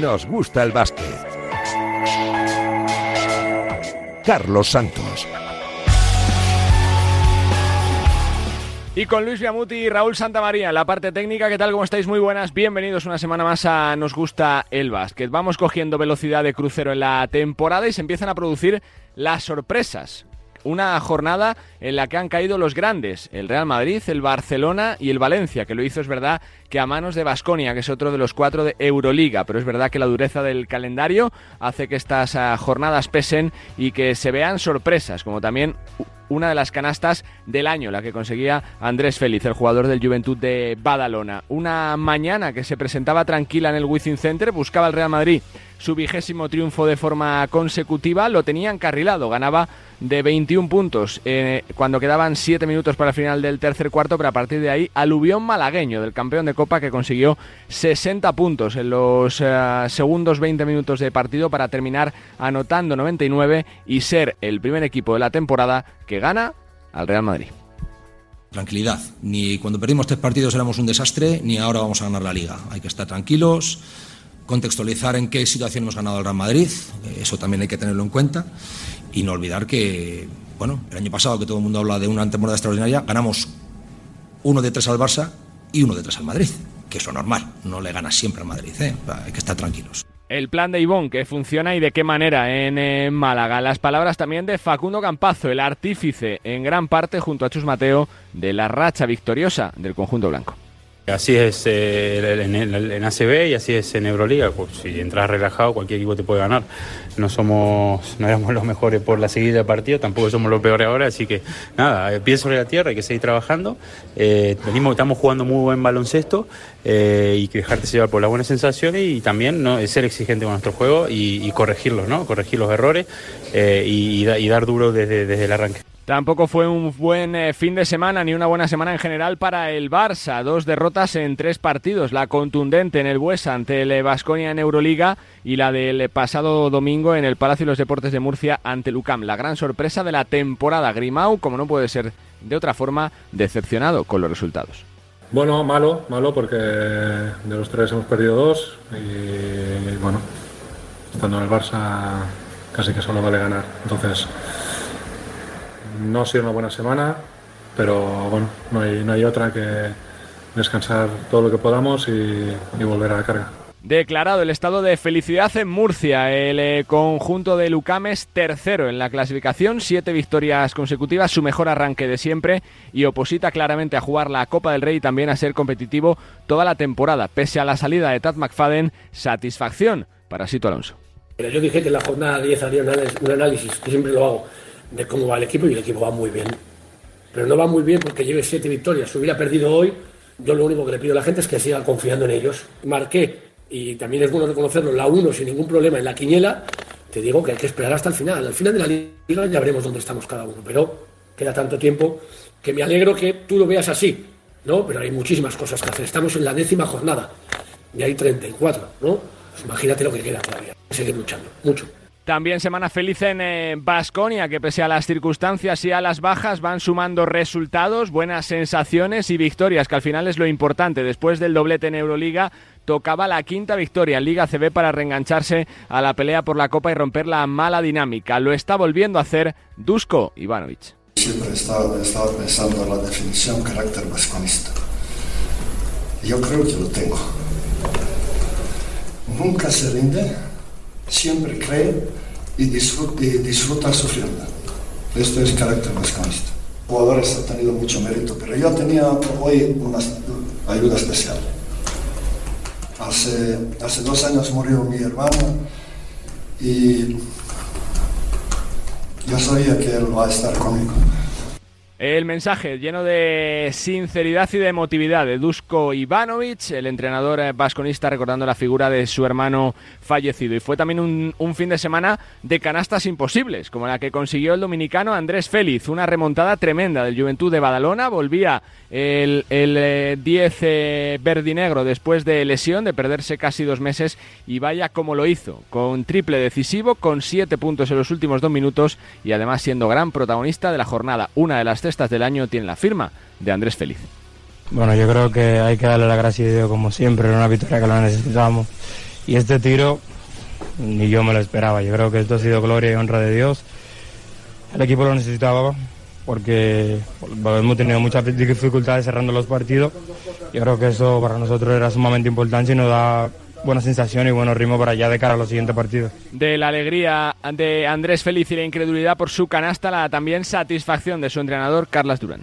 nos gusta el básquet. Carlos Santos. Y con Luis Viamuti y Raúl Santamaría la parte técnica, ¿qué tal? ¿Cómo estáis? Muy buenas, bienvenidos una semana más a Nos gusta el básquet. Vamos cogiendo velocidad de crucero en la temporada y se empiezan a producir las sorpresas. Una jornada en la que han caído los grandes, el Real Madrid, el Barcelona y el Valencia, que lo hizo es verdad que a manos de Basconia, que es otro de los cuatro de Euroliga, pero es verdad que la dureza del calendario hace que estas ah, jornadas pesen y que se vean sorpresas, como también una de las canastas del año, la que conseguía Andrés Félix, el jugador del Juventud de Badalona. Una mañana que se presentaba tranquila en el Wizzing Center, buscaba el Real Madrid su vigésimo triunfo de forma consecutiva, lo tenía encarrilado, ganaba de 21 puntos eh, cuando quedaban 7 minutos para el final del tercer cuarto, pero a partir de ahí, aluvión malagueño del campeón de Copa que consiguió 60 puntos en los eh, segundos 20 minutos de partido para terminar anotando 99 y ser el primer equipo de la temporada que gana al Real Madrid. Tranquilidad, ni cuando perdimos tres partidos éramos un desastre, ni ahora vamos a ganar la liga. Hay que estar tranquilos, contextualizar en qué situación hemos ganado el Real Madrid, eso también hay que tenerlo en cuenta, y no olvidar que, bueno, el año pasado que todo el mundo habla de una temporada extraordinaria, ganamos uno de tres al Barça y uno de tres al Madrid, que es normal, no le ganas siempre al Madrid, ¿eh? hay que estar tranquilos. El plan de Ivón, que funciona y de qué manera en eh, Málaga. Las palabras también de Facundo Campazo, el artífice en gran parte junto a Chus Mateo de la racha victoriosa del conjunto blanco. Así es eh, en, ACB y así es en Euroliga. Pues, si entras relajado, cualquier equipo te puede ganar. No somos, no éramos los mejores por la seguida de partido, tampoco somos los peores ahora, así que nada, pie sobre la tierra, hay que seguir trabajando. Eh, venimos, estamos jugando muy buen baloncesto eh, y dejarte llevar por las buenas sensaciones y también ¿no? ser exigente con nuestro juego y, corregirlos, ¿no? Corregir los errores y, dar duro desde, desde el arranque. Tampoco fue un buen eh, fin de semana ni una buena semana en general para el Barça. Dos derrotas en tres partidos. La contundente en el Buesa ante el Vasconia en Euroliga y la del pasado domingo en el Palacio de los Deportes de Murcia ante Lucam. La gran sorpresa de la temporada. Grimau, como no puede ser de otra forma, decepcionado con los resultados. Bueno, malo, malo porque de los tres hemos perdido dos y bueno, estando en el Barça casi que solo vale ganar. Entonces no ha sido una buena semana, pero bueno, no hay, no hay otra que descansar todo lo que podamos y, volver a la carga. Declarado el estado de felicidad en Murcia. El eh, conjunto de Lucames tercero en la clasificación, siete victorias consecutivas, su mejor arranque de siempre y oposita claramente a jugar la Copa del Rey y también a ser competitivo toda la temporada. Pese a la salida de Tad McFadden, satisfacción para Sito Alonso. Yo dije que en la jornada 10 haría un análisis, que siempre lo hago, de cómo va el equipo y el equipo va muy bien. Pero no va muy bien porque lleve siete victorias. Si hubiera perdido hoy, yo lo único que le pido a la gente es que siga confiando en ellos. Marqué, y también es bueno reconocerlo, la 1 sin ningún problema en la quiniela. Te digo que hay que esperar hasta el final. Al final de la liga ya veremos dónde estamos cada uno. Pero queda tanto tiempo que me alegro que tú lo veas así. ¿no? Pero hay muchísimas cosas que hacer. Estamos en la décima jornada y hay 34. ¿no? Pues imagínate lo que queda todavía. Seguir luchando. Mucho. También semana feliz en Basconia, eh, que pese a las circunstancias y a las bajas van sumando resultados, buenas sensaciones y victorias, que al final es lo importante. Después del doblete en Euroliga, tocaba la quinta victoria en Liga CB para reengancharse a la pelea por la Copa y romper la mala dinámica. Lo está volviendo a hacer Dusko Ivanovic. Siempre he estado, pensando en la definición carácter vasconista. Yo creo que lo tengo. Nunca se rinde siempre cree y disfruta, y disfruta sufriendo. Esto es carácter masconista. Jugadores han tenido mucho mérito, pero yo tenía hoy una ayuda especial. Hace, hace dos años murió mi hermano y yo sabía que él va a estar conmigo. El mensaje lleno de sinceridad y de emotividad de Dusko Ivanovic, el entrenador vasconista recordando la figura de su hermano fallecido. Y fue también un, fin de semana de canastas imposibles, como la que consiguió el dominicano Andrés Félix. Una remontada tremenda del Juventud de Badalona. Volvía el, el 10 eh, eh, verdinegro después de lesión, de perderse casi dos meses. Y vaya como lo hizo, con triple decisivo, con siete puntos en los últimos dos minutos y además siendo gran protagonista de la jornada. Una de las cestas del año tiene la firma de Andrés Feliz. Bueno, yo creo que hay que darle la gracia a Dios como siempre, era una victoria que lo necesitábamos Y este tiro ni yo me lo esperaba. Yo creo que esto ha sido gloria y honra de Dios. El equipo lo necesitaba porque hemos tenido muchas dificultades cerrando los partidos. Yo creo que eso para nosotros era sumamente importante y nos da buena sensación y buenos ritmos para allá de cara a los siguientes partidos. De la alegría de Andrés Feliz y la incredulidad por su canasta, la también satisfacción de su entrenador Carlas Durán.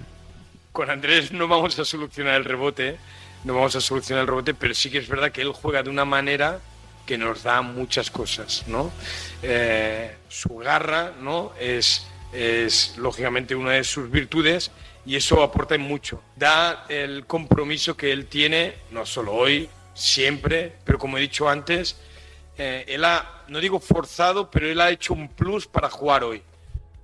Con Andrés no vamos a solucionar el rebote, no vamos a solucionar el rebote, pero sí que es verdad que él juega de una manera que nos da muchas cosas, ¿no? Eh, su garra, ¿no? Es, es lógicamente una de sus virtudes y eso aporta mucho. Da el compromiso que él tiene, no solo hoy, siempre, pero como he dicho antes, eh, él ha, no digo forzado, pero él ha hecho un plus para jugar hoy.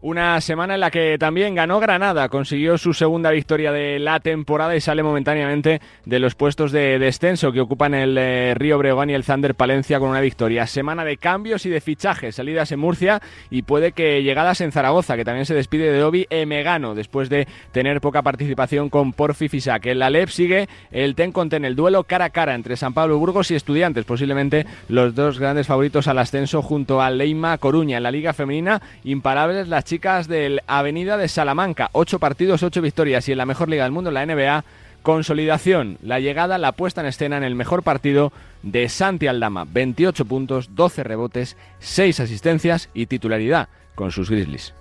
Una semana en la que también ganó Granada, consiguió su segunda victoria de la temporada y sale momentáneamente de los puestos de descenso que ocupan el eh, Río Bregón y el Zander Palencia con una victoria. Semana de cambios y de fichajes, salidas en Murcia y puede que llegadas en Zaragoza, que también se despide de Obi Emegano después de tener poca participación con Porfi Fisac. En la LEP sigue el ten conten el duelo cara a cara entre San Pablo Burgos y Estudiantes, posiblemente los dos grandes favoritos al ascenso junto a Leima Coruña. En la Liga Femenina, imparables las chicas del Avenida de Salamanca. Ocho partidos, ocho victorias y en la mejor liga del mundo, la NBA, consolidación, la llegada, la puesta en escena en el mejor partido de Santi Aldama. 28 puntos, 12 rebotes, 6 asistencias y titularidad con sus Grizzlies.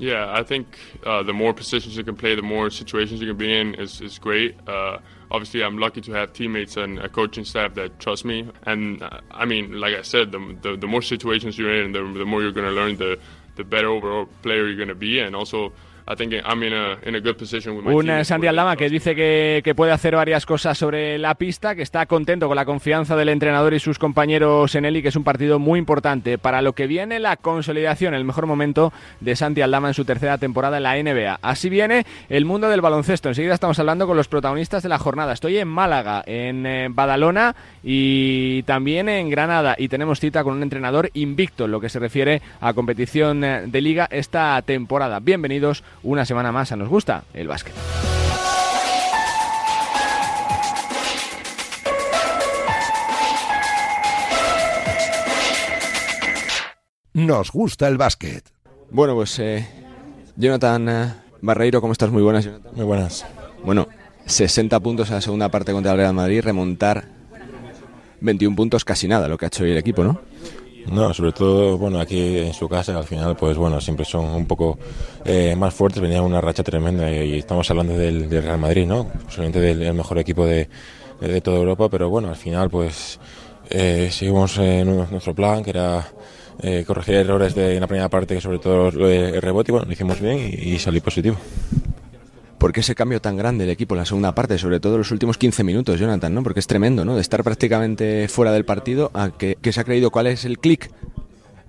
Yeah, I think uh, the more positions you can play, the more situations you can be in is, is great. Uh, obviously, I'm lucky to have teammates and a coaching staff that trust me. And uh, I mean, like I said, the, the, the more situations you're in, the, the more you're going to learn, the better overall player you're going to be. And also, Un Santi Aldama que dice que, que, puede hacer varias cosas sobre la pista, que está contento con la confianza del entrenador y sus compañeros en él y que es un partido muy importante para lo que viene la consolidación, el mejor momento de Santi Aldama en su tercera temporada en la NBA. Así viene el mundo del baloncesto. Enseguida estamos hablando con los protagonistas de la jornada. Estoy en Málaga, en eh, Badalona y también en Granada y tenemos cita con un entrenador invicto en lo que se refiere a competición eh, de liga esta temporada. Bienvenidos una semana más a Nos Gusta el Básquet. Nos gusta el básquet. Bueno, pues eh, Jonathan eh, Barreiro, ¿cómo estás? Muy buenas, Jonathan. Muy buenas. Bueno, 60 puntos a la segunda parte contra el Real Madrid, remontar 21 puntos, casi nada lo que ha hecho hoy el equipo, ¿no? No, sobre todo, bueno, aquí en su casa, al final, pues bueno, siempre son un poco eh, más fuertes, venía una racha tremenda y, estamos hablando del, Real Madrid, ¿no? Posiblemente del, mejor equipo de, de, toda Europa, pero bueno, al final, pues eh, seguimos en nuestro plan, que era eh, corregir errores de, en la primera parte, que sobre todo el rebote, y bueno, lo hicimos bien y salí positivo. ¿Por qué ese cambio tan grande del equipo en la segunda parte, sobre todo los últimos 15 minutos, Jonathan? ¿no? Porque es tremendo, ¿no? De estar prácticamente fuera del partido a que, se ha creído cuál es el clic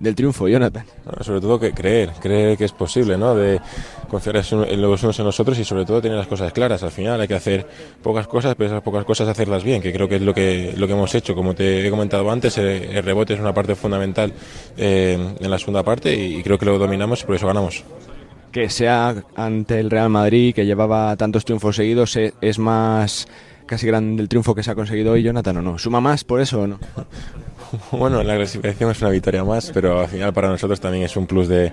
del triunfo, Jonathan. sobre todo que creer, creer que es posible, ¿no? De confiar en los unos en nosotros y sobre todo tener las cosas claras. Al final hay que hacer pocas cosas, pero esas pocas cosas hacerlas bien, que creo que es lo que, lo que hemos hecho. Como te he comentado antes, el, rebote es una parte fundamental eh, en la segunda parte y creo que lo dominamos y por eso ganamos que sea ante el Real Madrid, que llevaba tantos triunfos seguidos, e, es más casi grande el triunfo que se ha conseguido hoy, Jonathan, o no? ¿Suma más por eso o no? Bueno, la clasificación es una victoria más, pero al final para nosotros también es un plus de,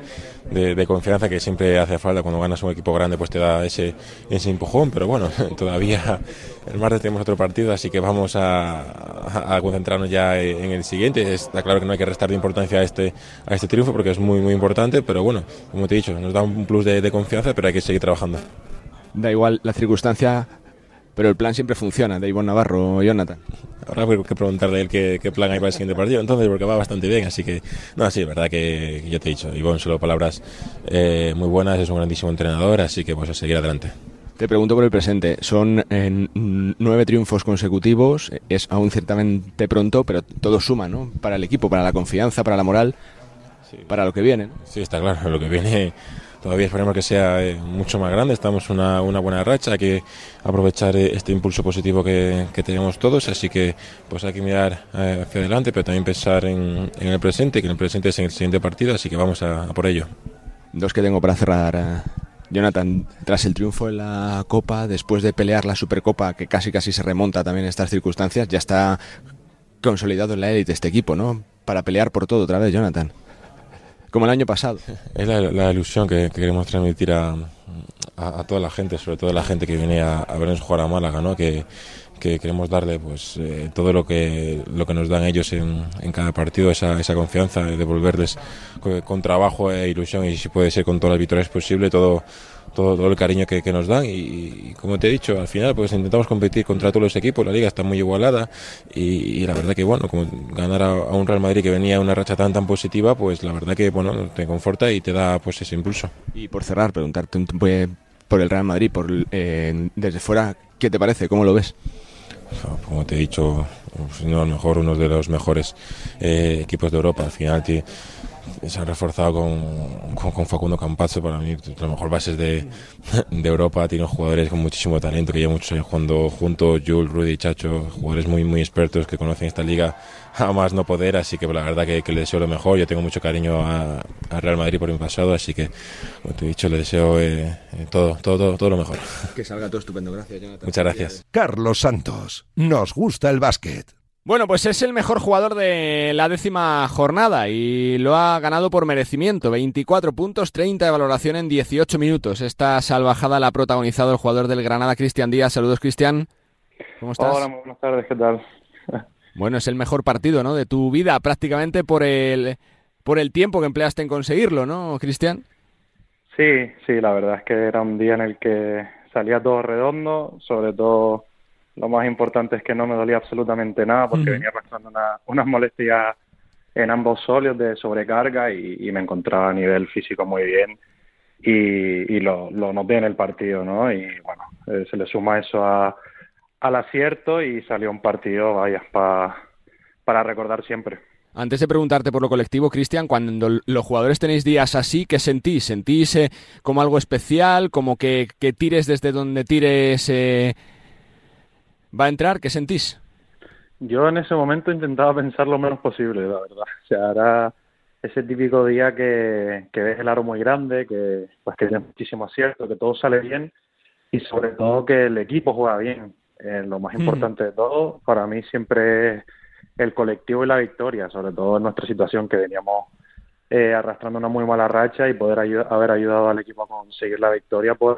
confianza que siempre hace falta. Cuando ganas un equipo grande, pues te da ese, ese empujón. Pero bueno, todavía el martes tenemos otro partido, así que vamos a, concentrarnos ya en el siguiente. Está claro que no hay que restar de importancia a este, a este triunfo porque es muy, muy importante, pero bueno, como te he dicho, nos da un plus de, de confianza, pero hay que seguir trabajando. Da igual la circunstancia pero el plan siempre funciona, de Ivonne Navarro, Jonathan. Ahora hay que preguntarle él qué, qué, plan hay para el siguiente partido, entonces, porque va bastante bien, así que, no, sí, es verdad que, yo te he dicho, Ivonne, solo palabras eh, muy buenas, es un grandísimo entrenador, así que pues a seguir adelante. Te pregunto por el presente. Son en nueve triunfos consecutivos. Es aún ciertamente pronto, pero todo suma, ¿no? Para el equipo, para la confianza, para la moral, para lo que viene. Sí, está claro. Lo que viene Todavía esperemos que sea eh, mucho más grande. Estamos una, una buena racha. Hay que aprovechar eh, este impulso positivo que, que tenemos todos. Así que pues hay que mirar eh, hacia adelante, pero también pensar en, el presente, que en el presente es en el siguiente partido. Así que vamos a, por ello. Dos que tengo para cerrar. Jonathan, tras el triunfo en la Copa, después de pelear la Supercopa, que casi casi se remonta también en estas circunstancias, ya está consolidado en la élite este equipo, ¿no? Para pelear por todo otra vez, Jonathan. Como el año pasado. Es la, ilusión que, queremos transmitir a, a, toda la gente, sobre todo la gente que viene a, a vernos jugar a Málaga, ¿no? Que, que queremos darle pues eh, todo lo que lo que nos dan ellos en, en cada partido esa, esa confianza devolverles con, trabajo e ilusión y si puede ser con todas las victorias posible todo todo, todo el cariño que, que nos dan y, como te he dicho al final pues intentamos competir contra todos los equipos la liga está muy igualada y, la verdad que bueno como ganar a, un Real Madrid que venía una racha tan tan positiva pues la verdad que bueno te conforta y te da pues ese impulso y por cerrar preguntarte por el Real Madrid por eh, desde fuera qué te parece cómo lo ves como te he dicho, a lo mejor uno de los mejores eh, equipos de Europa. Al final se han reforzado con, con, Facundo Campazzo, para mí, las mejores bases de, de, Europa. Tiene jugadores con muchísimo talento que llevan muchos años jugando juntos, Jules, Rudy, Chacho, jugadores muy, muy expertos que conocen esta liga a más no poder. Así que la verdad que, que le deseo lo mejor. Yo tengo mucho cariño a, Real Madrid por mi pasado, así que, como te he dicho, le deseo eh, eh, todo, todo, todo, lo mejor. Que salga todo estupendo. Gracias, Jonathan. Muchas gracias. Carlos Santos, nos gusta el básquet. Bueno, pues es el mejor jugador de la décima jornada y lo ha ganado por merecimiento. 24 puntos, 30 de valoración en 18 minutos. Esta salvajada la ha protagonizado el jugador del Granada, Cristian Díaz. Saludos, Cristian. ¿Cómo estás? Hola, buenas tardes, ¿qué tal? Bueno, es el mejor partido, ¿no? De tu vida, prácticamente por el, por el tiempo que empleaste en conseguirlo, ¿no, Cristian? Sí, sí, la verdad es que era un día en el que salía todo redondo, sobre todo lo más importante es que no me dolía absolutamente nada porque venía arrastrando una, unas molestias en ambos sólidos de sobrecarga y, me encontraba a nivel físico muy bien y, lo, lo, noté en el partido, ¿no? Y bueno, eh, se le suma eso a, al acierto y salió un partido, vaya, para recordar siempre. Antes de preguntarte por lo colectivo, Cristian, cuando los jugadores tenéis días así, ¿qué sentís? ¿Sentís eh, como algo especial? ¿Como que, que, tires desde donde tires eh, va a entrar? ¿Qué sentís? Yo en ese momento intentaba pensar lo menos posible, la verdad. O sea, era ese típico día que, que ves el aro muy grande, que pues que tiene muchísimo acierto, que todo sale bien y sobre todo que el equipo juega bien. Eh, lo más importante de todo para mí siempre es el colectivo y la victoria, sobre todo en nuestra situación que veníamos eh, arrastrando una muy mala racha y poder haber ayudado al equipo a conseguir la victoria, pues,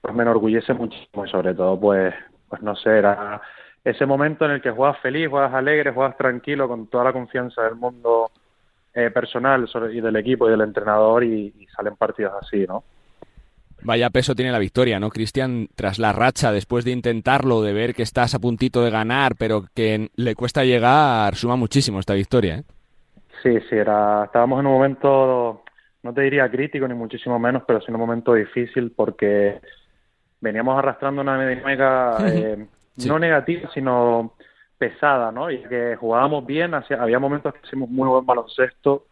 pues me enorgullece muchísimo y sobre todo pues pues no sé, era ese momento en el que juegas feliz, juegas alegre, juegas tranquilo, con toda la confianza del mundo eh, personal y del equipo y del entrenador y, salen partidos así, ¿no? Vaya peso tiene la victoria, ¿no, Cristian? Tras la racha, después de intentarlo, de ver que estás a puntito de ganar, pero que le cuesta llegar, suma muchísimo esta victoria, ¿eh? Sí, sí, era, estábamos en un momento, no te diría crítico ni muchísimo menos, pero sí en un momento difícil porque veníamos arrastrando una dinámica eh, no negativa, sino pesada, ¿no? Y que jugábamos bien, había momentos que hicimos muy buen baloncesto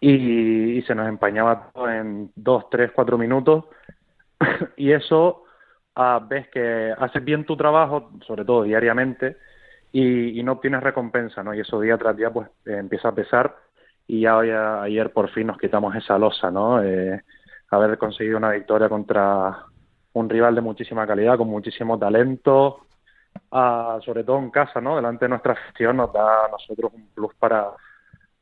y, se nos empañaba todo en dos, tres, cuatro minutos. y eso ah, ves que haces bien tu trabajo, sobre todo diariamente, y, no obtienes recompensa, ¿no? Y eso día tras día pues empieza a pesar y ya ayer por fin nos quitamos esa losa, ¿no? Eh, haber conseguido una victoria contra un rival de muchísima calidad, con muchísimo talento, sobre todo en casa, ¿no? Delante de nuestra gestión nos da a nosotros un plus para,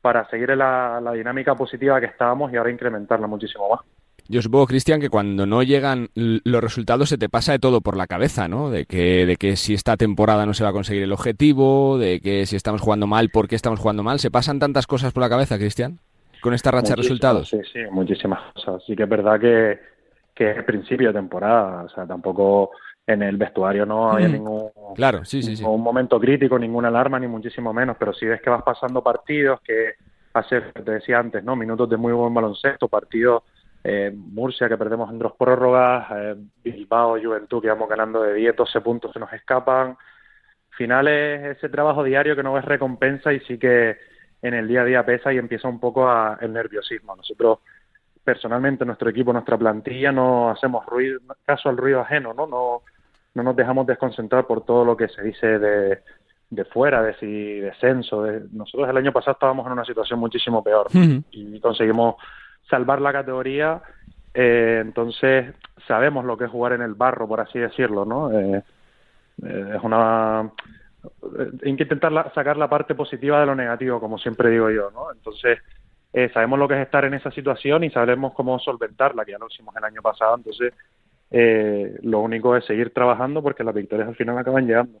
para seguir en la, dinámica positiva que estábamos y ahora incrementarla muchísimo más. Yo supongo, Cristian, que cuando no llegan los resultados se te pasa de todo por la cabeza, ¿no? De que, de que si esta temporada no se va a conseguir el objetivo, de que si estamos jugando mal, ¿por qué estamos jugando mal? ¿Se pasan tantas cosas por la cabeza, Cristian? Con esta racha de resultados. Sí, sí, muchísimas cosas. Sí que es verdad que, que es principio de temporada, o sea, tampoco en el vestuario no había ningún, claro, sí, sí, momento crítico, ninguna alarma, ni muchísimo menos, pero si ves que vas pasando partidos, que hace, te decía antes, ¿no? Minutos de muy buen baloncesto, partidos eh, Murcia que perdemos en dos prórrogas, eh, Bilbao, Juventud que vamos ganando de 10, 12 puntos que nos escapan. Finales, ese trabajo diario que no ves recompensa y sí que en el día a día pesa y empieza un poco a, el nerviosismo. Nosotros personalmente nuestro equipo, nuestra plantilla, no hacemos ruido, caso al ruido ajeno, ¿no? No, no nos dejamos desconcentrar por todo lo que se dice de, de fuera, de si descenso. De... Nosotros el año pasado estábamos en una situación muchísimo peor y conseguimos salvar la categoría. Eh, entonces sabemos lo que es jugar en el barro, por así decirlo, ¿no? Eh, eh, es una hay que intentar sacar la parte positiva de lo negativo, como siempre digo yo, ¿no? Entonces, eh, sabemos lo que es estar en esa situación y sabemos cómo solventarla, que ya lo hicimos el año pasado, entonces eh, lo único es seguir trabajando porque las victorias al final acaban llegando.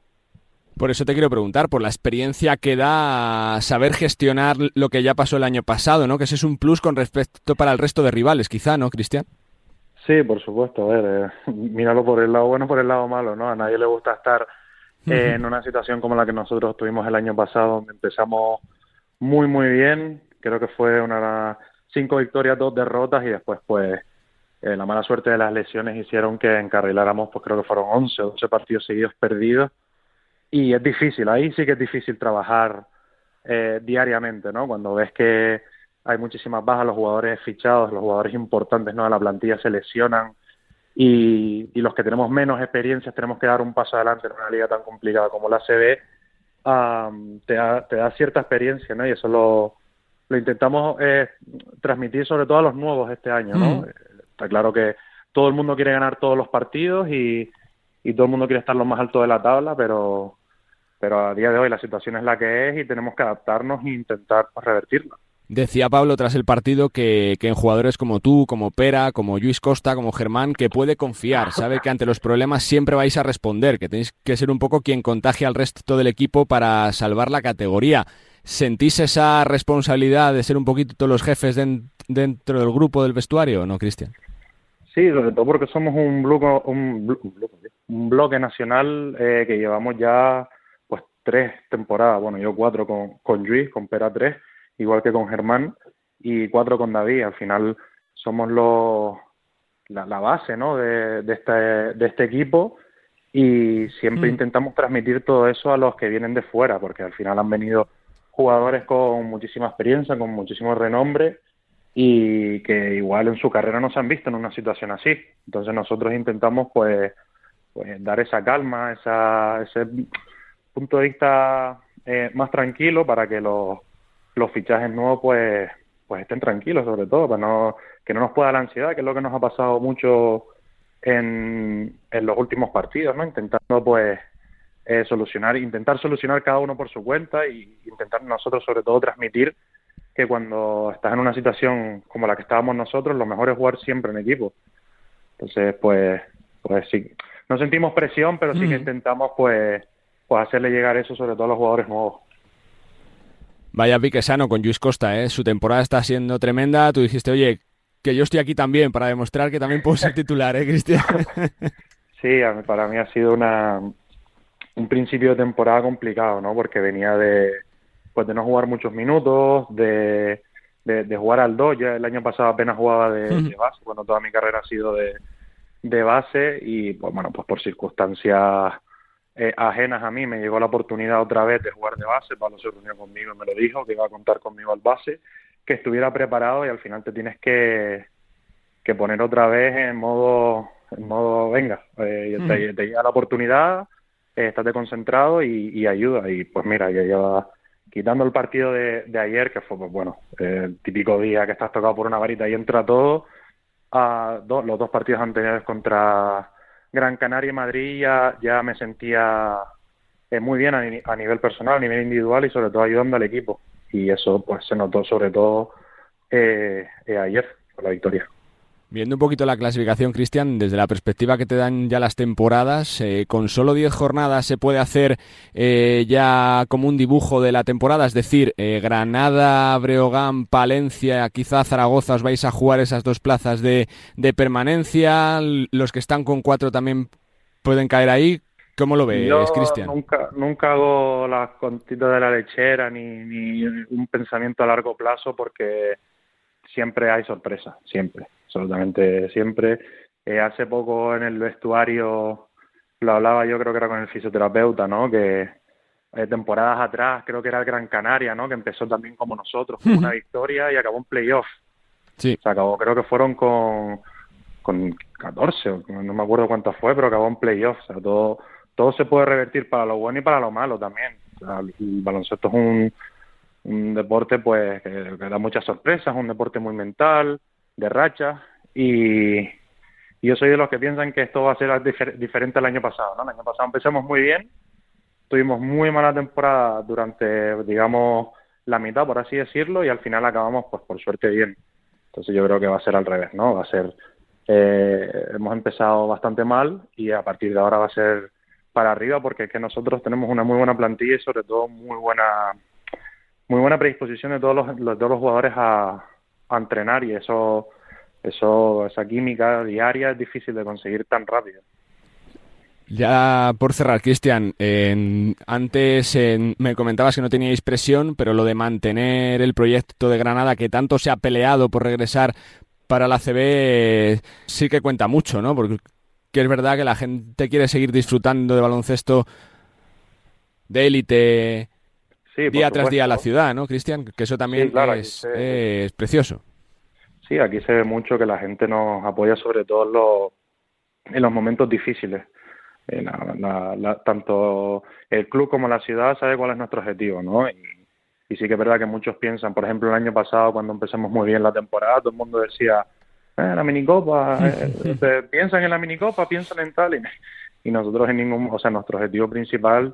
Por eso te quiero preguntar, por la experiencia que da saber gestionar lo que ya pasó el año pasado, ¿no? Que ese es un plus con respecto para el resto de rivales, quizá, ¿no, Cristian? Sí, por supuesto. A ver, eh, míralo por el lado bueno, por el lado malo, ¿no? A nadie le gusta estar eh, en una situación como la que nosotros tuvimos el año pasado, donde empezamos muy, muy bien. Creo que fue una cinco victorias, dos derrotas y después, pues, eh, la mala suerte de las lesiones hicieron que encarriláramos, pues creo que fueron 11 o 12 partidos seguidos perdidos y es difícil, ahí sí que es difícil trabajar eh, diariamente, ¿no? Cuando ves que hay muchísimas bajas, los jugadores fichados, los jugadores importantes ¿no? de la plantilla se lesionan y, los que tenemos menos experiencias tenemos que dar un paso adelante en una liga tan complicada como la CB, te, da, te da cierta experiencia, ¿no? Y eso lo, lo intentamos eh, transmitir sobre todo a los nuevos este año, ¿no? Está claro que todo el mundo quiere ganar todos los partidos y, y todo el mundo quiere estar lo más alto de la tabla, pero, pero a día de hoy la situación es la que es y tenemos que adaptarnos e intentar pues, revertirla. Decía Pablo tras el partido que, que, en jugadores como tú, como Pera, como Luis Costa, como Germán, que puede confiar, sabe que ante los problemas siempre vais a responder, que tenéis que ser un poco quien contagie al resto del equipo para salvar la categoría. ¿Sentís esa responsabilidad de ser un poquito los jefes dentro del grupo del vestuario no, Cristian? Sí, sobre todo porque somos un bloque, un, un bloque nacional eh, que llevamos ya pues tres temporadas, bueno, yo cuatro con, con Luis, con Pera tres, igual que con Germán, y cuatro con David. Al final somos los la, la base ¿no? de, de, este, de este equipo y siempre mm. intentamos transmitir todo eso a los que vienen de fuera, porque al final han venido jugadores con muchísima experiencia, con muchísimo renombre y que igual en su carrera no se han visto en una situación así. Entonces nosotros intentamos pues, pues dar esa calma, esa, ese punto de vista eh, más tranquilo para que los, fichajes nuevos pues, pues estén tranquilos sobre todo, para no, que no nos pueda la ansiedad, que es lo que nos ha pasado mucho en, en los últimos partidos, ¿no? Intentando pues eh, solucionar, intentar solucionar cada uno por su cuenta y intentar nosotros sobre todo transmitir que cuando estás en una situación como la que estábamos nosotros, lo mejor es jugar siempre en equipo. Entonces, pues, pues sí, no sentimos presión, pero sí que intentamos, pues, pues hacerle llegar eso sobre todo a los jugadores nuevos. Vaya pique sano con Luis Costa, ¿eh? Su temporada está siendo tremenda. Tú dijiste, oye, que yo estoy aquí también para demostrar que también puedo ser titular, ¿eh, Cristian? sí, para mí ha sido una, un principio de temporada complicado, ¿no? Porque venía de, pues de no jugar muchos minutos, de, de, jugar al 2. Ya el año pasado apenas jugaba de, base, cuando toda mi carrera ha sido de, de base y pues bueno, pues por circunstancias eh, ajenas a mí me llegó la oportunidad otra vez de jugar de base, Pablo se reunió conmigo y me lo dijo, que iba a contar conmigo al base, que estuviera preparado y al final te tienes que, que poner otra vez en modo, en modo venga, eh, te, llega la oportunidad, eh, estate concentrado y, ayuda y pues mira, ya lleva quitando el partido de, ayer, que fue, pues bueno, el típico día que estás tocado por una varita y entra todo, a los dos partidos anteriores contra Gran Canaria y Madrid ya, ya me sentía eh, muy bien a, nivel personal, a nivel individual y sobre todo ayudando al equipo. Y eso pues se notó sobre todo eh, eh, ayer con la victoria. Viendo un poquito la clasificación, Cristian, desde la perspectiva que te dan ya las temporadas, eh, con solo 10 jornadas se puede hacer eh, ya como un dibujo de la temporada, es decir, eh, Granada, Breogán, Palencia, quizá Zaragoza os vais a jugar esas dos plazas de, de permanencia, los que están con cuatro también pueden caer ahí. ¿Cómo lo ves, Cristian? Nunca, nunca hago las contitas de la lechera ni, ni un pensamiento a largo plazo porque siempre hay sorpresa, siempre absolutamente siempre. Eh, hace poco en el vestuario lo hablaba yo creo que era con el fisioterapeuta, ¿no? Que eh, temporadas atrás creo que era el Gran Canaria, ¿no? Que empezó también como nosotros, con una victoria y acabó en playoff. Sí. Se acabó, creo que fueron con, con 14, no me acuerdo cuánto fue, pero acabó en playoff. O sea, todo, todo se puede revertir para lo bueno y para lo malo también. el baloncesto es un, un deporte pues que, que da muchas sorpresas, un deporte muy mental, de racha y, yo soy de los que piensan que esto va a ser diferente al año pasado. ¿no? El año pasado empezamos muy bien tuvimos muy mala temporada durante, digamos, la mitad, por así decirlo, y al final acabamos, pues por suerte, bien. Entonces yo creo que va a ser al revés, ¿no? Va a ser, eh, hemos empezado bastante mal y a partir de ahora va a ser para arriba porque es que nosotros tenemos una muy buena plantilla y sobre todo muy buena muy buena predisposición de todos los, de todos los jugadores a, entrenar y eso eso esa química diaria es difícil de conseguir tan rápido. Ya por cerrar, Cristian, antes me comentabas que no teníais presión, pero lo de mantener el proyecto de Granada que tanto se ha peleado por regresar para la CB sí que cuenta mucho, ¿no? Porque es verdad que la gente quiere seguir disfrutando de baloncesto de élite día tras día la ciudad, ¿no, Cristian? Que eso también es, es, precioso. Sí, aquí se ve mucho que la gente nos apoya sobre todo en los, en los momentos difíciles eh, tanto el club como la ciudad sabe cuál es nuestro objetivo, ¿no? Y, sí que es verdad que muchos piensan, por ejemplo, el año pasado cuando empezamos muy bien la temporada, todo el mundo decía, eh, la minicopa, eh, piensan en la minicopa, piensan en tal, y, nosotros en ningún, o sea, nuestro objetivo principal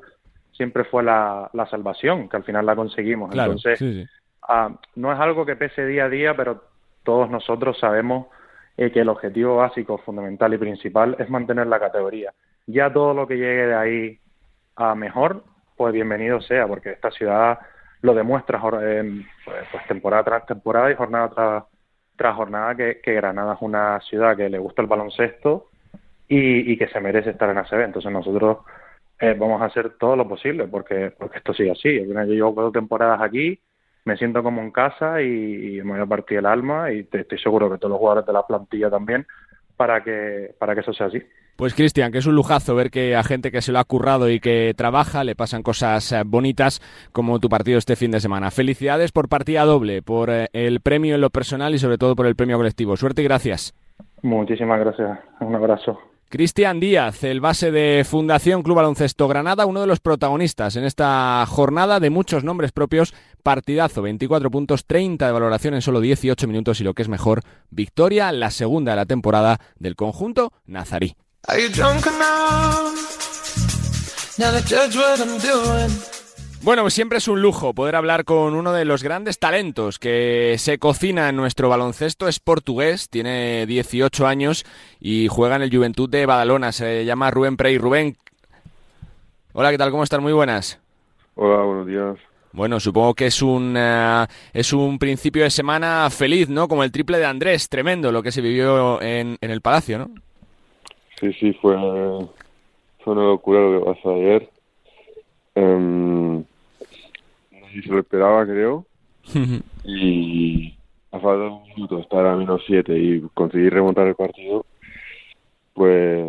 siempre fue la, la salvación, que al final la conseguimos. Entonces, ah, no es algo que pese día a día, pero todos nosotros sabemos eh, que el objetivo básico, fundamental y principal es mantener la categoría ya todo lo que llegue de ahí a mejor, pues bienvenido sea, porque esta ciudad lo demuestra pues, pues, temporada tras temporada y jornada tras, jornada que, Granada es una ciudad que le gusta el baloncesto y, que se merece estar en ACB. Entonces nosotros eh, vamos a hacer todo lo posible porque, porque esto sigue así. Yo llevo cuatro temporadas aquí, me siento como en casa y, me voy a partir el alma y estoy seguro que todos los jugadores de la plantilla también para que, para que eso sea así. Pues Cristian, que es un lujazo ver que a gente que se lo ha currado y que trabaja le pasan cosas eh, bonitas como tu partido este fin de semana. Felicidades por partida doble, por eh, el premio en lo personal y sobre todo por el premio colectivo. Suerte y gracias. Muchísimas gracias. Un abrazo. Cristian Díaz, el base de Fundación Club Baloncesto Granada, uno de los protagonistas en esta jornada de muchos nombres propios. Partidazo, 24 puntos, 30 de valoración en solo 18 minutos y lo que es mejor, victoria, la segunda de la temporada del conjunto nazarí. Bueno, siempre es un lujo poder hablar con uno de los grandes talentos que se cocina en nuestro baloncesto. Es portugués, tiene 18 años y juega en el Juventud de Badalona. Se llama Rubén Prey. Rubén, hola, ¿qué tal? ¿Cómo están? Muy buenas. Hola, buenos días. Bueno, supongo que es un, eh, es un principio de semana feliz, ¿no? Como el triple de Andrés, tremendo lo que se vivió en, en el Palacio, ¿no? Sí, sí, fue, fue una locura lo que pasó ayer. Um, si se lo esperaba, creo. y a falta de un minuto estar a menos 7 y conseguir remontar el partido, pues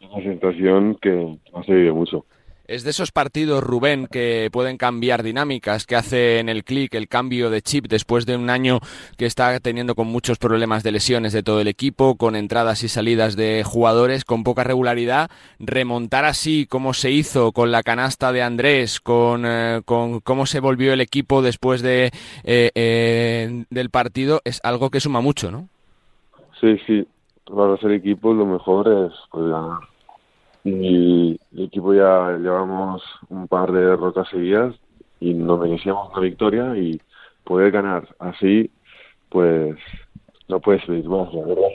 es una sensación que no se vive mucho. Es de esos partidos, Rubén, que pueden cambiar dinámicas, que hace en el clic el cambio de chip después de un año que está teniendo con muchos problemas de lesiones de todo el equipo, con entradas y salidas de jugadores, con poca regularidad. Remontar así como se hizo con la canasta de Andrés, con, eh, con cómo se volvió el equipo después de, eh, eh, del partido, es algo que suma mucho, ¿no? Sí, sí. Para ser equipo lo mejor es pues, ganar y el equipo ya llevamos un par de derrotas seguidas y nos merecíamos una victoria y poder ganar así, pues no puedes pedir más, la verdad.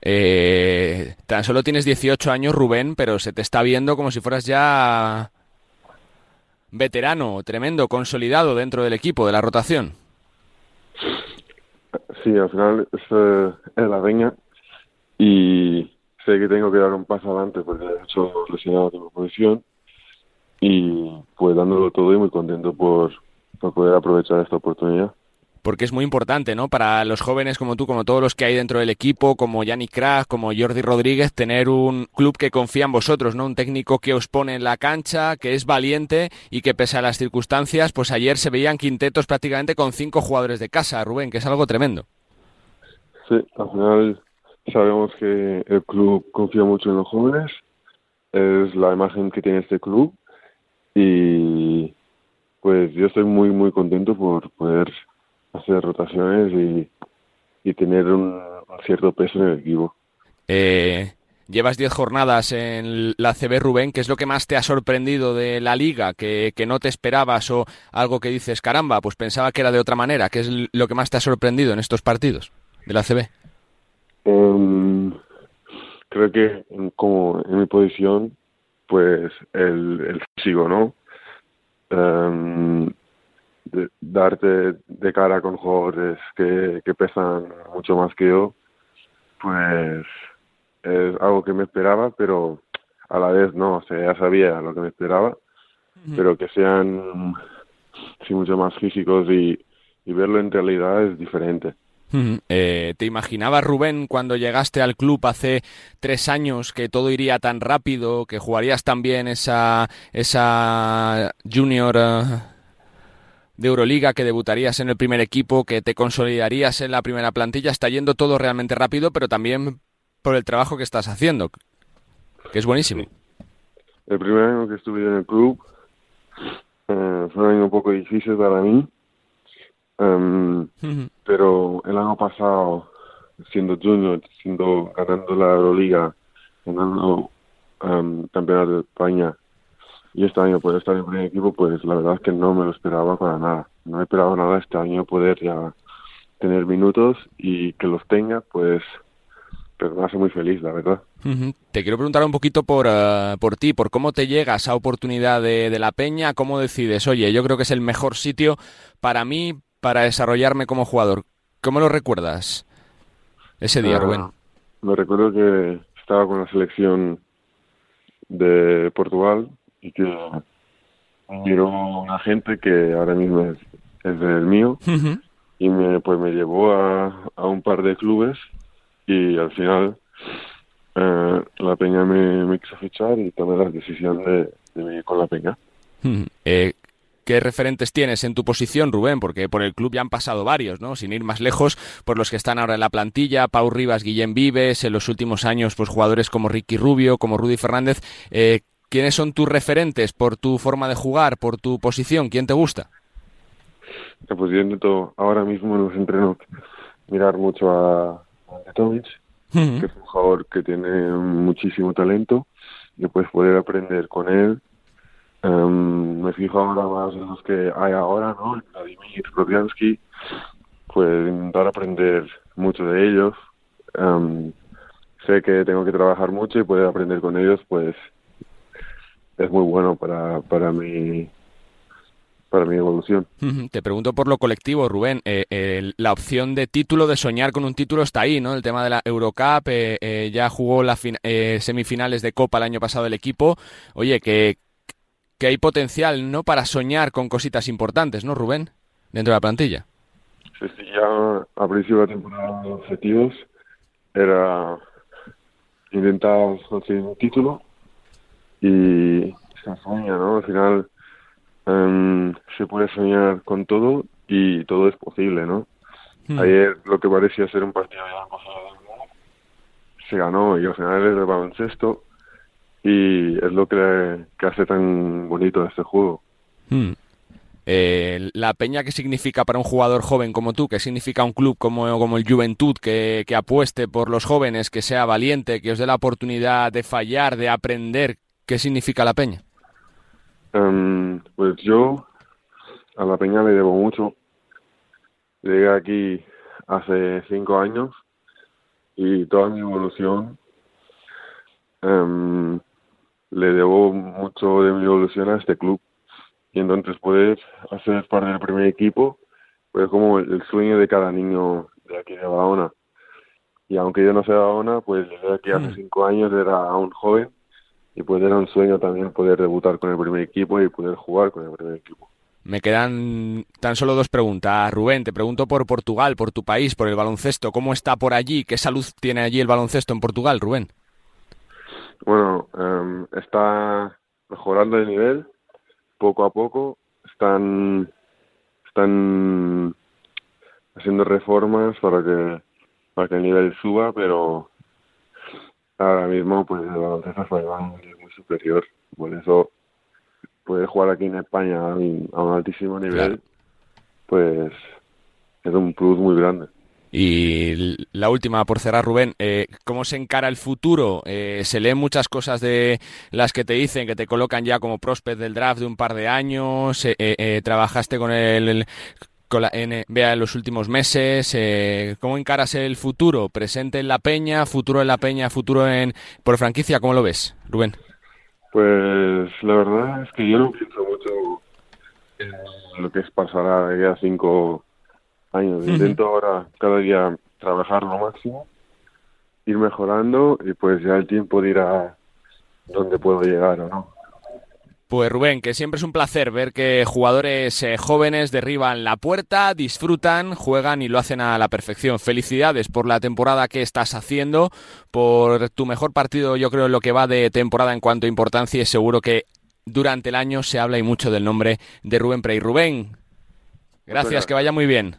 Eh, tan solo tienes 18 años, Rubén, pero se te está viendo como si fueras ya veterano, tremendo, consolidado dentro del equipo, de la rotación. Sí, al final es, es la reña y sé que tengo que dar un paso adelante porque he hecho lesionado de posición y pues dándolo todo y muy contento por, por poder aprovechar esta oportunidad porque es muy importante, ¿no? Para los jóvenes como tú, como todos los que hay dentro del equipo, como Yannick Krag, como Jordi Rodríguez, tener un club que confía en vosotros, ¿no? Un técnico que os pone en la cancha, que es valiente y que pese a las circunstancias, pues ayer se veían quintetos prácticamente con cinco jugadores de casa, Rubén, que es algo tremendo. Sí, al final Sabemos que el club confía mucho en los jóvenes, es la imagen que tiene este club y pues yo estoy muy muy contento por poder hacer rotaciones y, tener un, cierto peso en el equipo. Eh, llevas 10 jornadas en la CB Rubén, ¿qué es lo que más te ha sorprendido de la liga, que, que, no te esperabas o algo que dices, caramba, pues pensaba que era de otra manera? ¿Qué es lo que más te ha sorprendido en estos partidos de la CB? Um, creo que como en mi posición, pues el, el físico, ¿no? Um, de, darte de cara con jugadores que, que pesan mucho más que yo, pues es algo que me esperaba, pero a la vez no, o sea, ya sabía lo que me esperaba, pero que sean sí, mucho más físicos y, y verlo en realidad es diferente. Eh, ¿Te imaginabas, Rubén, cuando llegaste al club hace tres años que todo iría tan rápido, que jugarías también esa, esa junior uh, de Euroliga, que debutarías en el primer equipo, que te consolidarías en la primera plantilla? Está yendo todo realmente rápido, pero también por el trabajo que estás haciendo, que es buenísimo. El primer año que estuve en el club eh, fue un año un poco difícil para mí Um, uh -huh. Pero el año pasado, siendo junior, siendo ganando la Euroliga, ganando um, campeonato de España, y este año poder estar en primer equipo, pues la verdad es que no me lo esperaba para nada. No me esperaba nada este año poder ya tener minutos y que los tenga, pues pero me hace muy feliz, la verdad. Te quiero preguntar un poquito por, uh, por ti, por cómo te llega esa oportunidad de, de la Peña, cómo decides, oye, yo creo que es el mejor sitio para mí, para desarrollarme como jugador. ¿Cómo lo recuerdas ese día, Ah, Rubén? Me recuerdo que estaba con la selección de Portugal y que miró una gente que ahora mismo es, es del mío y me pues me llevó a, a un par de clubes y al final eh, la Peña me, me quiso fichar y tomé la decisión de, de venir con la Peña. Eh, ¿Qué referentes tienes en tu posición, Rubén? Porque por el club ya han pasado varios, ¿no? Sin ir más lejos, por los que están ahora en la plantilla, Pau Rivas, Guillem Vives, en los últimos años, pues jugadores como Ricky Rubio, como Rudy Fernández. Eh, ¿Quiénes son tus referentes por tu forma de jugar, por tu posición? ¿Quién te gusta? Eh, Pues yo intento ahora mismo en los entrenos mirar mucho a, a Antetovic, que es un jugador que tiene muchísimo talento y puedes poder aprender con él. Em, me fijo ahora más en los que hay ahora, ¿no? Vladimir Rodyansky, pues intentar aprender mucho de ellos. Em, sé que tengo que trabajar mucho y poder aprender con ellos, pues es muy bueno para, para mi para mi evolución. Te pregunto por lo colectivo, Rubén. Eh, eh, la opción de título, de soñar con un título está ahí, ¿no? El tema de la Eurocup, eh, eh, ya jugó las semifinales de Copa el año pasado el equipo. Oye, que, que hay potencial, ¿no? Para soñar con cositas importantes, ¿no, Rubén? Dentro de la plantilla. Sí, sí, ya a principio de la temporada los objetivos era intentar conseguir un título y se sueña, ¿no? Al final em, se puede soñar con todo y todo es posible, ¿no? Hmm. Ayer lo que parecía ser un partido ya pasado se ganó y al final es el baloncesto y es lo que, que hace tan bonito este juego. Hmm. Eh, la peña, ¿qué significa para un jugador joven como tú? ¿Qué significa un club como, como el Juventud que, que apueste por los jóvenes, que sea valiente, que os dé la oportunidad de fallar, de aprender? ¿Qué significa la peña? Em, pues yo a la peña le debo mucho. Llegué aquí hace cinco años y toda mi evolución em, le debo mucho de mi evolución a este club. Y entonces poder hacer parte del primer equipo pues como el, el sueño de cada niño de aquí de Barahona. Y aunque yo no sea Barahona, pues llegué aquí hace Mm. cinco años, era aún joven y pues era un sueño también poder debutar con el primer equipo y poder jugar con el primer equipo. Me quedan tan solo dos preguntas. Rubén, te pregunto por Portugal, por tu país, por el baloncesto. ¿Cómo está por allí? ¿Qué salud tiene allí el baloncesto en Portugal, Rubén? Bueno, em, está mejorando el nivel poco a poco. Están están haciendo reformas para que para que el nivel suba, pero ahora mismo pues el baloncesto español es muy superior. Por eso poder jugar aquí en España a un, a un altísimo nivel, pues es un plus muy grande. Y la última, por cerrar, Rubén, eh, ¿cómo se encara el futuro? Eh, se leen muchas cosas de las que te dicen, que te colocan ya como prospect del draft de un par de años, eh, trabajaste con el, con la NBA en los últimos meses, ¿cómo encaras el futuro? ¿Presente en la Peña, futuro en la Peña, futuro en por franquicia? ¿Cómo lo ves, Rubén? Pues la verdad es que yo no pienso mucho en lo que es pasar a cinco años. Intento ahora cada día trabajar lo máximo, ir mejorando y pues ya el tiempo dirá dónde puedo llegar o no. Pues Rubén, que siempre es un placer ver que jugadores eh, jóvenes derriban la puerta, disfrutan, juegan y lo hacen a la perfección. Felicidades por la temporada que estás haciendo, por tu mejor partido, yo creo, en lo que va de temporada en cuanto a importancia y seguro que durante el año se habla y mucho del nombre de Rubén Prey. Rubén, gracias, que vaya muy bien.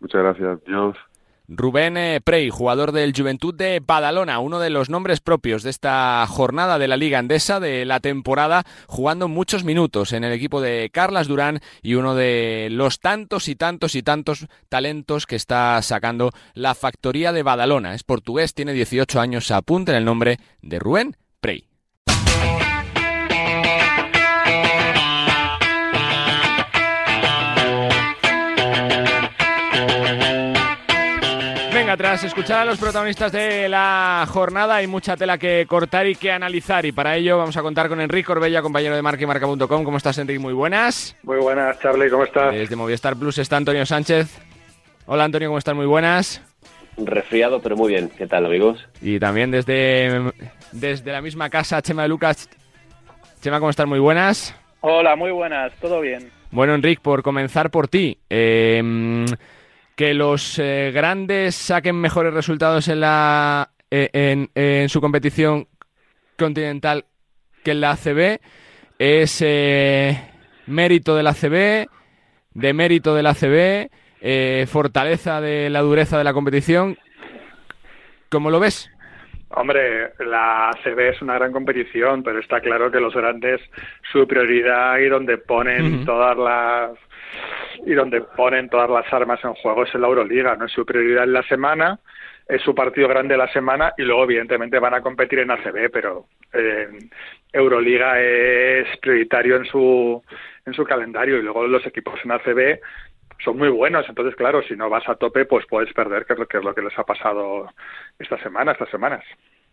Muchas gracias, Dios. Rubén eh, Prey, jugador del Juventud de Badalona, uno de los nombres propios de esta jornada de la Liga Andesa de la temporada, jugando muchos minutos en el equipo de Carlas Durán y uno de los tantos y tantos y tantos talentos que está sacando la factoría de Badalona. Es portugués, tiene 18 años, apunta en el nombre de Rubén Prey. Tras escuchar a los protagonistas de la jornada hay mucha tela que cortar y que analizar y para ello vamos a contar con Enrique Orbella, compañero de marca y marca.com. ¿Cómo estás, Enrique? Muy buenas. Muy buenas, Charlie, ¿cómo estás? Desde Movistar Plus está Antonio Sánchez. Hola, Antonio, ¿cómo estás? Muy buenas. Resfriado, pero muy bien. ¿Qué tal, amigos? Y también desde, desde la misma casa, Chema de Lucas. Chema, ¿cómo estás? Muy buenas. Hola, muy buenas, todo bien. Bueno, Enrique, por comenzar por ti. Eh, que los eh, grandes saquen mejores resultados en, la, eh, en, su competición continental que en la ACB es eh, mérito de la ACB, de mérito de la ACB, fortaleza de la dureza de la competición. ¿Cómo lo ves? Hombre, la ACB es una gran competición, pero está claro que los grandes, su prioridad y donde ponen todas las y donde ponen todas las armas en juego es en la Euroliga, no es su prioridad en la semana, es su partido grande de la semana y luego evidentemente van a competir en ACB, pero eh, Euroliga es prioritario en su en su calendario y luego los equipos en ACB son muy buenos, entonces claro, si no vas a tope pues puedes perder, que es lo que, es lo que les ha pasado esta semana, estas semanas.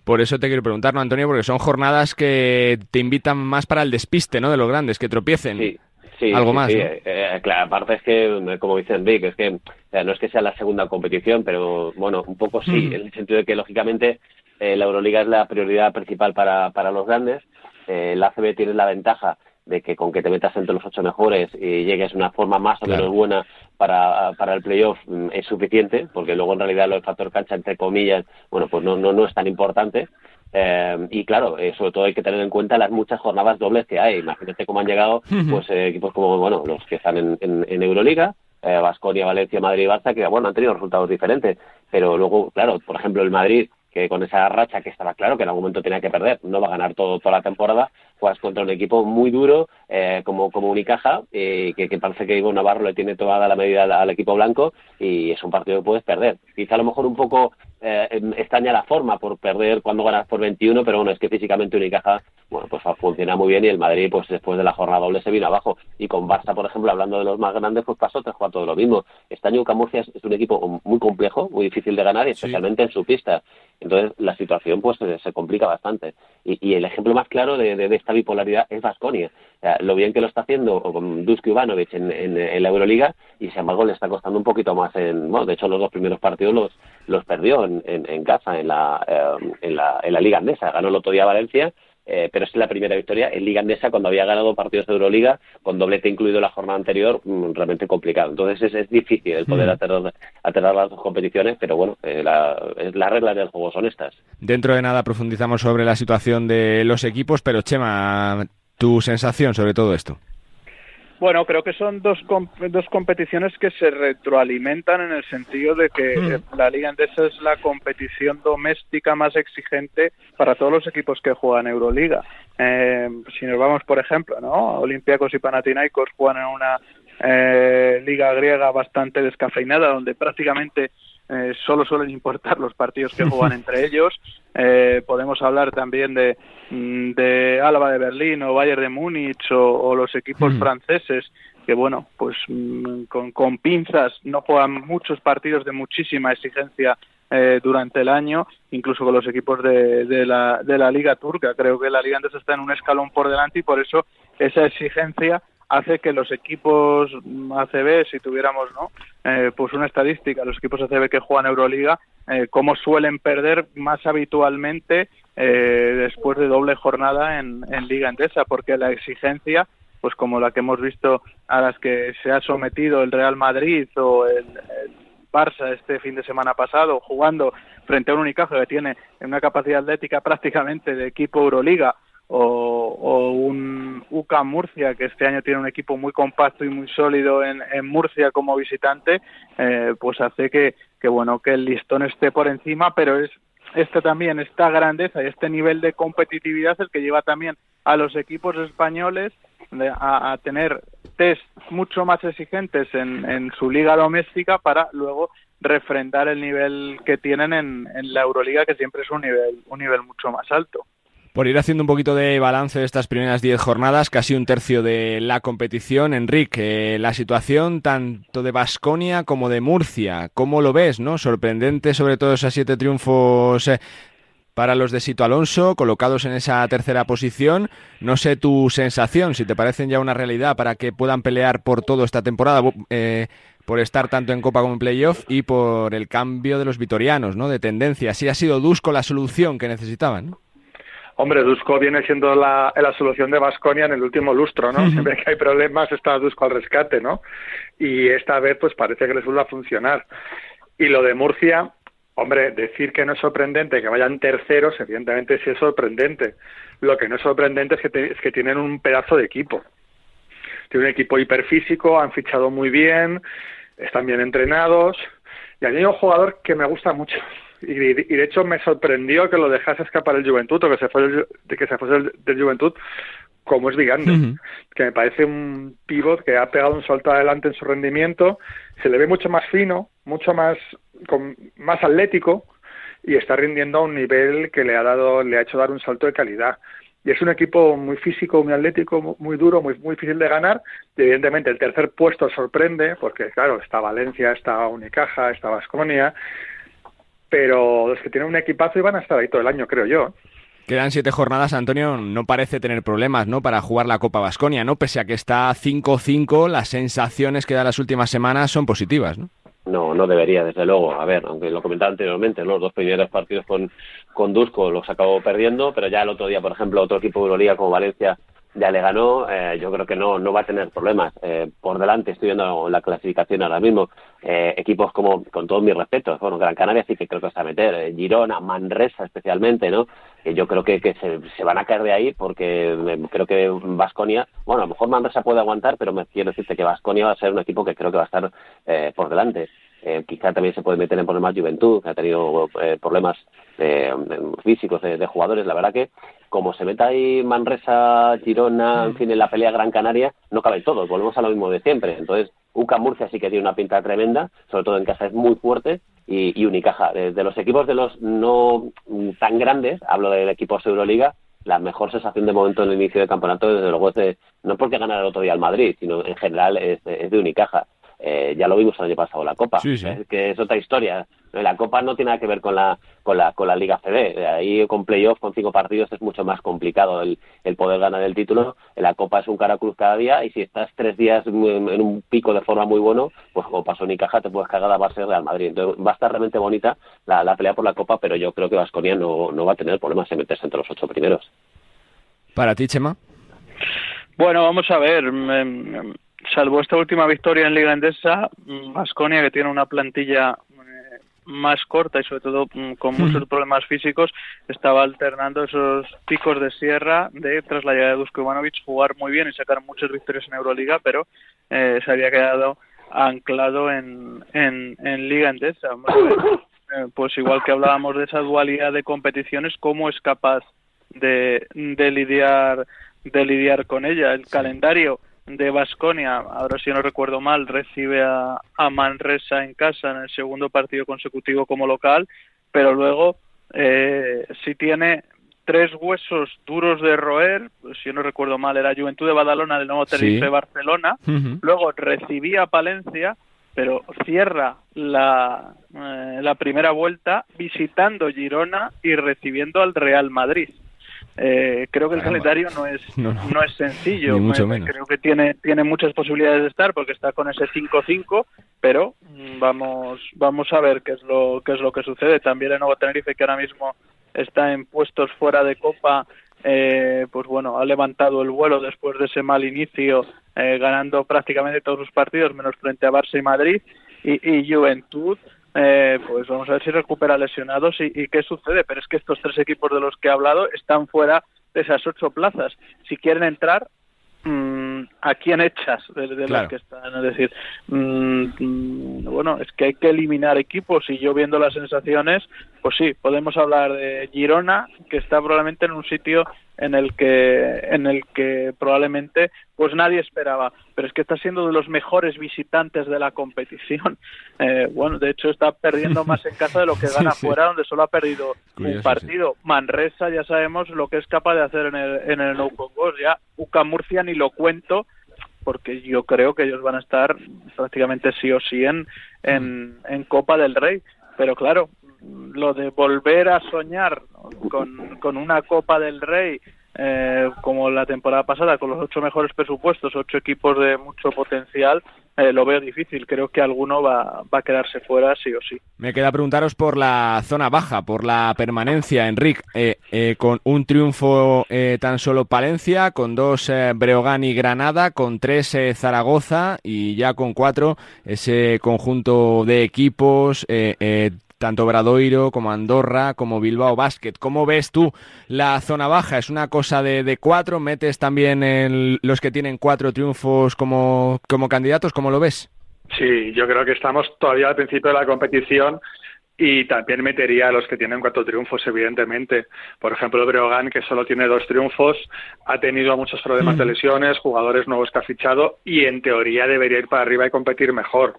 Por eso te quiero preguntar, ¿no, Antonio? Porque son jornadas que te invitan más para el despiste, ¿no? De los grandes, que tropiecen. Sí, Sí, algo más. Eh, claro, aparte es que, como dice Enrique, es que no es que sea la segunda competición, pero bueno, un poco sí, mm. en el sentido de que lógicamente eh, la Euroliga es la prioridad principal para, para los grandes. Eh, la ACB tiene la ventaja de que con que te metas entre los ocho mejores y llegues a una forma más o menos buena para, para el playoff mm, es suficiente, porque luego en realidad lo del factor cancha, entre comillas, bueno, pues no, no, no es tan importante. Eh, y claro, eh, sobre todo hay que tener en cuenta las muchas jornadas dobles que hay. Imagínate cómo han llegado pues eh, equipos como bueno los que están en, en, Euroliga, Vasconia, Valencia, Madrid y Barça, que bueno han tenido resultados diferentes. Pero luego, claro, por ejemplo el Madrid que con esa racha que estaba claro que en algún momento tenía que perder, no va a ganar todo, toda la temporada, juegas contra un equipo muy duro eh, como, como Unicaja, eh, que, parece que Ivo Navarro le tiene toda la medida al, equipo blanco y es un partido que puedes perder. Quizá a lo mejor un poco eh, extraña la forma por perder cuando ganas por 21, pero bueno, es que físicamente Unicaja bueno, pues funciona muy bien y el Madrid pues después de la jornada doble se vino abajo. Y con Barça, por ejemplo, hablando de los más grandes, pues pasó tres cuartos de lo mismo. Este año Camurcia es un equipo muy complejo, muy difícil de ganar, especialmente en su pista. Entonces la situación pues se, complica bastante. Y, el ejemplo más claro de, esta bipolaridad es Vasconia. Lo bien que lo está haciendo con Dusko Ivanovic en, en, la Euroliga y sin embargo le está costando un poquito más en... Bueno, de hecho los dos primeros partidos los, los perdió en, en, casa en la, eh, en, la, en la Liga Andesa. Ganó el otro día Valencia eh, pero es la primera victoria en Liga Andesa cuando había ganado partidos de Euroliga con doblete incluido la jornada anterior, mm, realmente complicado. Entonces es, difícil el poder mm. aterrar, las dos competiciones, pero bueno, eh, las reglas del juego son estas. Dentro de nada profundizamos sobre la situación de los equipos, pero Chema, tu sensación sobre todo esto. Bueno, creo que son dos, dos competiciones que se retroalimentan en el sentido de que hmm. la Liga Endesa es la competición doméstica más exigente para todos los equipos que juegan Euroliga. Eh, si nos vamos, por ejemplo, ¿no? Olympiacos y Panathinaikos juegan en una eh, liga griega bastante descafeinada, donde prácticamente eh, solo suelen importar los partidos que juegan entre ellos. Eh, podemos hablar también de, mm, de Alba de Berlín o Bayern de Múnich o, los equipos franceses que bueno, pues mm, con, con pinzas no juegan muchos partidos de muchísima exigencia eh, durante el año, incluso con los equipos de, de, la, de la Liga Turca. Creo que la Liga antes está en un escalón por delante y por eso esa exigencia hace que los equipos ACB, si tuviéramos no eh, pues una estadística, los equipos ACB que juegan Euroliga, eh, cómo suelen perder más habitualmente eh, después de doble jornada en, Liga Endesa, porque la exigencia pues como la que hemos visto a las que se ha sometido el Real Madrid o el, Barça este fin de semana pasado, jugando frente a un Unicaja que tiene una capacidad atlética prácticamente de equipo Euroliga, o, un UCA Murcia, que este año tiene un equipo muy compacto y muy sólido en, Murcia como visitante, eh, pues hace que, que, bueno, que el listón esté por encima, pero es este también, esta grandeza y este nivel de competitividad el que lleva también a los equipos españoles a, tener test mucho más exigentes en, en, su liga doméstica para luego refrendar el nivel que tienen en, en la Euroliga, que siempre es un nivel, un nivel mucho más alto. Por ir haciendo un poquito de balance de estas primeras 10 jornadas, casi un tercio de la competición, Enrique, la situación tanto de Basconia como de Murcia, ¿cómo lo ves? no Sorprendente sobre todo esos siete triunfos eh, para los de Sito Alonso, colocados en esa tercera posición. No sé tu sensación, si te parecen ya una realidad para que puedan pelear por todo esta temporada, eh, por estar tanto en Copa como en Playoff y por el cambio de los vitorianos, ¿no? De tendencia. Si ha sido Dusko la solución que necesitaban, ¿no? Hombre, Dusko viene siendo la, la solución de Vasconia en el último lustro, ¿no? Siempre que hay problemas está Dusko al rescate, ¿no? Y esta vez pues parece que les vuelve a funcionar. Y lo de Murcia, Hombre, decir que no es sorprendente que vayan terceros, evidentemente sí es sorprendente. Lo que no es sorprendente es que, es que tienen un pedazo de equipo. Tienen un equipo hiperfísico, han fichado muy bien, están bien entrenados. Y hay un jugador que me gusta mucho. Y, de hecho me sorprendió que lo dejase escapar el Juventud o que se fuese, que se fuese del Juventud como es Vigande, que me parece un pivot que ha pegado un salto adelante en su rendimiento, se le ve mucho más fino, mucho más, con, más atlético y está rindiendo a un nivel que le ha dado, le ha hecho dar un salto de calidad. Y es un equipo muy físico, muy atlético, muy duro, muy, muy difícil de ganar. Y evidentemente el tercer puesto sorprende, porque claro, está Valencia, está Unicaja, está Vasconia, pero los que tienen un equipazo iban a estar ahí todo el año, creo yo. Quedan siete jornadas, Antonio no parece tener problemas, ¿no? Para jugar la Copa Vasconia, ¿no? Pese a que está 5-5, las sensaciones que da las últimas semanas son positivas, ¿no? No, no debería, desde luego. A ver, aunque lo comentaba anteriormente, los dos primeros partidos con, con Dusko los acabó perdiendo, pero ya el otro día, por ejemplo, otro equipo de Euroliga como Valencia ya le ganó, eh, yo creo que no, no va a tener problemas. Eh, por delante estoy viendo la clasificación ahora mismo. Eh, equipos como, con todos mis respetos, bueno, Gran Canaria sí que creo que está a meter, Girona, Manresa especialmente, ¿no? Yo creo que, que se, se, van a caer de ahí porque creo que Vasconia, bueno, a lo mejor Manresa puede aguantar, pero me quiero decirte que Vasconia va a ser un equipo que creo que va a estar por delante. Quizá también se puede meter en problemas Juventud, que ha tenido problemas físicos de, de, jugadores. La verdad que como se meta ahí Manresa, Girona, en fin, en la pelea Gran Canaria, no cabe todo, volvemos a lo mismo de siempre. Entonces, UCA Murcia sí que tiene una pinta tremenda, sobre todo en casa es muy fuerte, y, Unicaja. De, los equipos de los no tan grandes, hablo del equipo Euroliga, la mejor sensación de momento en el inicio del campeonato, desde luego, es de, no porque ganara el otro día al Madrid, sino en general es, es de Unicaja. Eh, ya lo vimos el año pasado la Copa, que es otra historia. La Copa no tiene nada que ver con la con la con la Liga CB. Ahí con playoff con cinco partidos es mucho más complicado el, el poder ganar el título. La Copa es un cara cruz cada día y si estás tres días en, un pico de forma muy bueno, pues como pasó ni caja te puedes cagar a base Real Madrid. Entonces va a estar realmente bonita la, la pelea por la Copa, pero yo creo que Vasconia no, no va a tener problemas en meterse entre los ocho primeros. Para ti, Chema. Bueno, vamos a ver salvo esta última victoria en Liga Endesa, Vasconia, que tiene una plantilla eh, más corta y sobre todo mm, con muchos problemas físicos, estaba alternando esos picos de sierra de tras la llegada de Dusko Ivanovic jugar muy bien y sacar muchas victorias en Euroliga, pero eh, se había quedado anclado en, en, en Liga Endesa. Eh, pues igual que hablábamos de esa dualidad de competiciones, cómo es capaz de, de lidiar de lidiar con ella. El calendario de Basconia, ahora si no recuerdo mal, recibe a, a, Manresa en casa en el segundo partido consecutivo como local, pero luego eh, si tiene tres huesos duros de roer, pues si no recuerdo mal, era Juventud de Badalona del nuevo Tenerife Barcelona, luego recibía a Palencia, pero cierra la, eh, la primera vuelta visitando Girona y recibiendo al Real Madrid. Eh, creo que el calendario no es no, es sencillo. Creo que tiene tiene muchas posibilidades de estar porque está con ese 5-5, pero mm, vamos vamos a ver qué es lo qué es lo que sucede. También el Nuevo Tenerife que ahora mismo está en puestos fuera de Copa, eh, pues bueno, ha levantado el vuelo después de ese mal inicio, eh, ganando prácticamente todos sus partidos menos frente a Barça y Madrid y, y Juventud eh, pues vamos a ver si recupera lesionados y, qué sucede. Pero es que estos tres equipos de los que he hablado están fuera de esas ocho plazas. Si quieren entrar, mmm, ¿a quién echas de, los que están? Es decir, mm, mm, bueno, es que hay que eliminar equipos y yo viendo las sensaciones, pues sí, podemos hablar de Girona, que está probablemente en un sitio en el que en el que probablemente pues nadie esperaba pero es que está siendo de los mejores visitantes de la competición. Eh, bueno de hecho está perdiendo más en casa de lo que gana fuera donde solo ha perdido un partido. Manresa ya sabemos lo que es capaz de hacer en el en el No ya Uca Murcia ni lo cuento porque yo creo que ellos van a estar prácticamente sí o sí en, en, en Copa del Rey. Pero claro lo de volver a soñar con, con una Copa del Rey eh, como la temporada pasada, con los ocho mejores presupuestos, ocho equipos de mucho potencial, eh, lo veo difícil. Creo que alguno va, va, a quedarse fuera sí o sí. Me queda preguntaros por la zona baja, por la permanencia, Enrique, eh, con un triunfo tan solo Palencia, con dos Breogán y Granada, con tres Zaragoza y ya con cuatro ese conjunto de equipos tanto Bradoiro como Andorra como Bilbao Basket. ¿Cómo ves tú la zona baja? ¿Es una cosa de, cuatro? ¿Metes también en los que tienen cuatro triunfos como, como candidatos? ¿Cómo lo ves? Sí, yo creo que estamos todavía al principio de la competición y también metería a los que tienen cuatro triunfos, evidentemente. Por ejemplo, Breogán, que solo tiene dos triunfos, ha tenido muchos problemas de lesiones, jugadores nuevos que ha fichado y en teoría debería ir para arriba y competir mejor.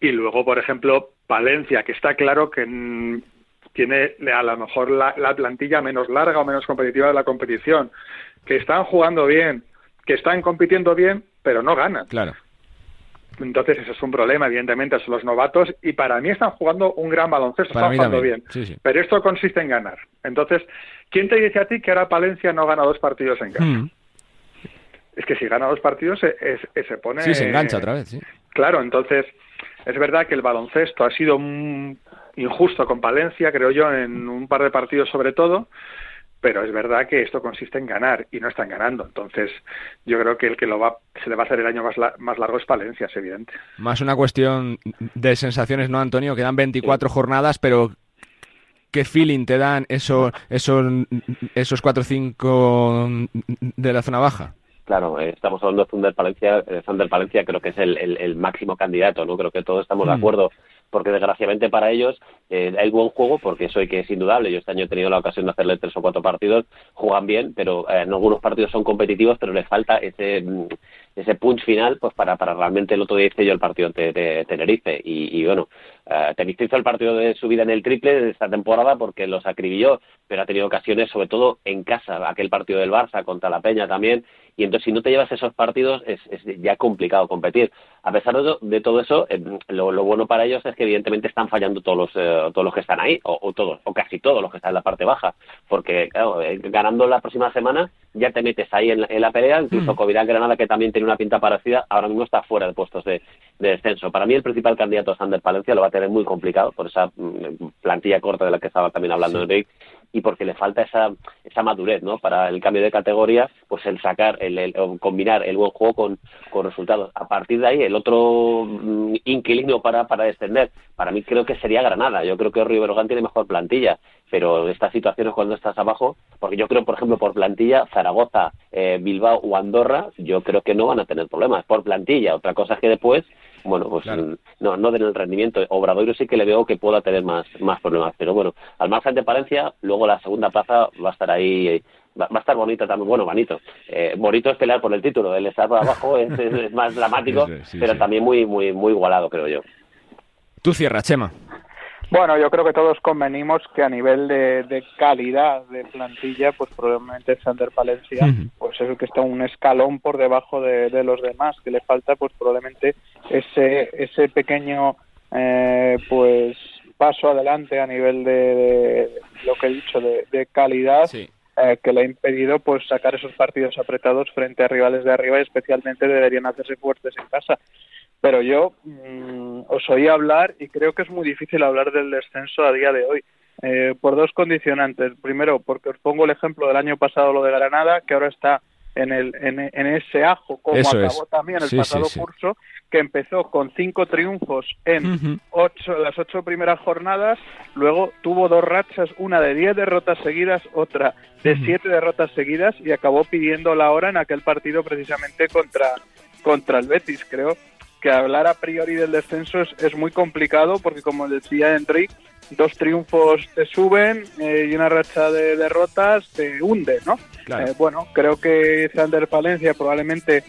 Y luego, por ejemplo, Valencia, que está claro que tiene a lo mejor la, plantilla menos larga o menos competitiva de la competición, que están jugando bien, que están compitiendo bien, pero no ganan. Claro. Entonces, eso es un problema, evidentemente, son los novatos y para mí están jugando un gran baloncesto, están jugando bien. Pero esto consiste en ganar. Entonces, ¿quién te dice a ti que ahora Palencia no gana dos partidos en casa? Hmm. Es que si gana dos partidos se, se pone... Sí, se engancha otra vez, sí. Claro, entonces es verdad que el baloncesto ha sido injusto con Palencia, creo yo, en un par de partidos sobre todo, pero es verdad que esto consiste en ganar y no están ganando. Entonces, yo creo que el que lo va, se le va a hacer el año más, más largo es Palencia, es evidente. Más una cuestión de sensaciones, ¿no, Antonio? Quedan 24 jornadas, pero ¿qué feeling te dan esos, esos, esos 4 o 5 de la zona baja? Claro, eh, estamos hablando de Thunder Palencia, eh, Thunder Palencia creo que es el, el, máximo candidato, ¿no? Creo que todos estamos de mm. acuerdo, porque desgraciadamente para ellos eh, hay buen juego, porque eso hay que es indudable. Yo este año he tenido la ocasión de hacerle tres o cuatro partidos, juegan bien, pero en algunos partidos son competitivos, pero les falta ese mm, ese punch final pues para, para realmente el otro día hice yo el partido de, Tenerife y, bueno Tenerife hizo el partido de su vida en el triple de esta temporada porque los acribilló pero ha tenido ocasiones sobre todo en casa aquel partido del Barça contra la Peña también y entonces si no te llevas esos partidos es, ya complicado competir. A pesar de, todo eso, eh, lo, bueno para ellos es que evidentemente están fallando todos los, eh, todos los que están ahí, o, todos, o casi todos los que están en la parte baja, porque claro, eh, ganando la próxima semana ya te metes ahí en, la pelea, incluso mm. Granada que también tiene una pinta parecida, ahora mismo está fuera de puestos de, descenso. Para mí el principal candidato Sander Palencia, lo va a tener muy complicado por esa mm, plantilla corta de la que estaba también hablando Enrique y porque le falta esa, esa madurez, ¿no? Para el cambio de categoría, pues el sacar, el, combinar el buen juego con, con, resultados. A partir de ahí, el otro mm, inquilino para, para descender, para mí creo que sería Granada. Yo creo que Riverogán tiene mejor plantilla, pero estas situaciones cuando estás abajo, porque yo creo, por ejemplo, por plantilla, Zaragoza, eh, Bilbao o Andorra, yo creo que no van a tener problemas por plantilla. Otra cosa es que después bueno, pues mm, no, no den el rendimiento. Obradoiro sí que le veo que pueda tener más, más problemas, pero bueno, al margen de Palencia, luego la segunda plaza va a estar ahí va, a estar bonito también, bueno, bonito. Eh, bonito es pelear por el título, el estar por abajo es, más dramático, pero también muy, muy, muy igualado, creo yo. Tú cierra, Chema. Bueno, yo creo que todos convenimos que a nivel de, calidad de plantilla, pues probablemente Sander Palencia, pues es el que está un escalón por debajo de, los demás, que le falta pues probablemente ese ese pequeño eh, pues paso adelante a nivel de, lo que he dicho de, calidad. Eh, que le ha impedido pues sacar esos partidos apretados frente a rivales de arriba y especialmente deberían hacerse fuertes en casa pero yo mm, os oí hablar y creo que es muy difícil hablar del descenso a día de hoy. Eh, por dos condicionantes. Primero, porque os pongo el ejemplo del año pasado, lo de Granada, que ahora está en, el, en, ese ajo, como acabó también el pasado curso, que empezó con cinco triunfos en ocho, las ocho primeras jornadas, luego tuvo dos rachas, una de diez derrotas seguidas, otra de siete derrotas seguidas, y acabó pidiendo la hora en aquel partido precisamente contra, contra el Betis. Creo que hablar a priori del descenso es, muy complicado porque, como decía Enrique, dos triunfos te suben eh, y una racha de derrotas te hunde, ¿no? Eh, bueno, creo que Sander Palencia probablemente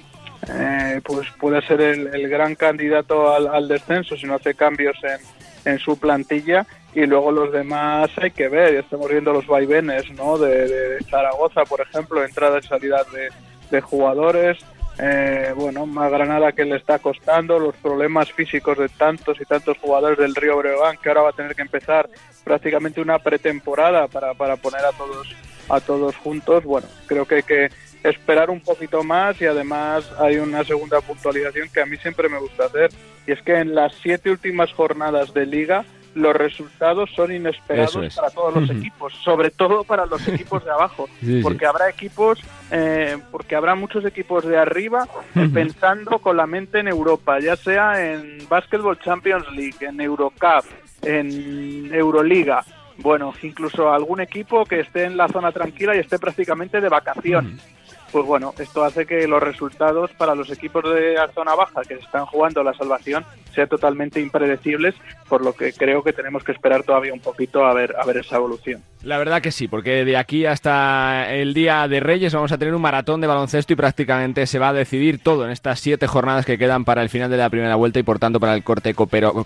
eh, pues puede ser el, gran candidato al, descenso si no hace cambios en, en su plantilla y luego los demás hay que ver, estamos viendo los vaivenes ¿no? de, Zaragoza, por ejemplo, entrada y salida de, de jugadores, eh, bueno, más Granada que le está costando, los problemas físicos de tantos y tantos jugadores del Río Breogán, que ahora va a tener que empezar prácticamente una pretemporada para, para poner a todos, a todos juntos. Bueno, creo que hay que esperar un poquito más y además hay una segunda puntualización que a mí siempre me gusta hacer, y es que en las siete últimas jornadas de liga los resultados son inesperados para todos los equipos, sobre todo para los equipos de abajo, porque habrá equipos, eh, porque habrá muchos equipos de arriba eh, pensando con la mente en Europa, ya sea en Basketball Champions League, en Eurocup, en Euroliga, bueno, incluso algún equipo que esté en la zona tranquila y esté prácticamente de vacaciones pues bueno, esto hace que los resultados para los equipos de la zona baja que están jugando la salvación sean totalmente impredecibles, por lo que creo que tenemos que esperar todavía un poquito a ver, a ver esa evolución. La verdad que sí, porque de aquí hasta el día de Reyes vamos a tener un maratón de baloncesto y prácticamente se va a decidir todo en estas siete jornadas que quedan para el final de la primera vuelta y por tanto para el corte copero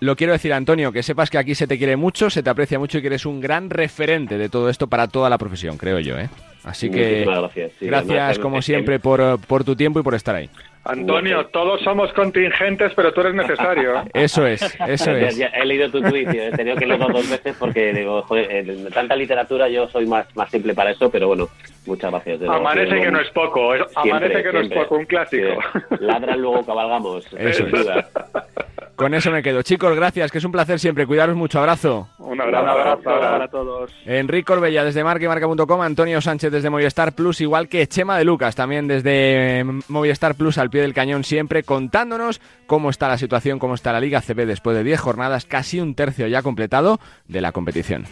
lo quiero decir, Antonio, que sepas que aquí se te quiere mucho, se te aprecia mucho y que eres un gran referente de todo esto para toda la profesión, creo yo. ¿eh? Así que gracias, gracias como siempre por, por tu tiempo y por estar ahí. Antonio, todos somos contingentes, pero tú eres necesario. Eso es, eso es. he leído tu tweet, he tenido que leerlo dos veces porque digo, joder, en tanta literatura yo soy más, más simple para eso, pero bueno, muchas gracias. Amanece que no es poco, amanece que no es poco, un clásico. Ladra luego cabalgamos. Eso es. Con eso me quedo. Chicos, gracias, que es un placer siempre. Cuidaros mucho. Abrazo. Un abrazo, para todos. Enrique Corbella desde marca.com, Antonio Sánchez desde Movistar Plus, igual que Chema de Lucas también desde Movistar Plus al pie del cañón siempre contándonos cómo está la situación, cómo está la Liga CB después de 10 jornadas, casi un tercio ya completado de la competición.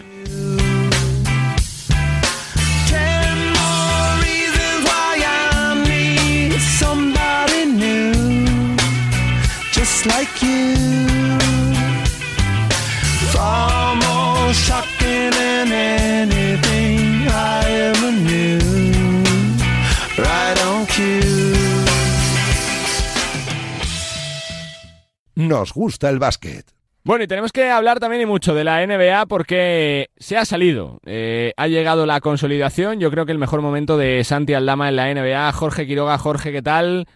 Nos gusta el básquet. Bueno, y tenemos que hablar también y mucho de la NBA porque se ha salido. Eh, ha llegado la consolidación. Yo creo que el mejor momento de Santi Aldama en la NBA. Jorge Quiroga, Jorge, ¿qué tal?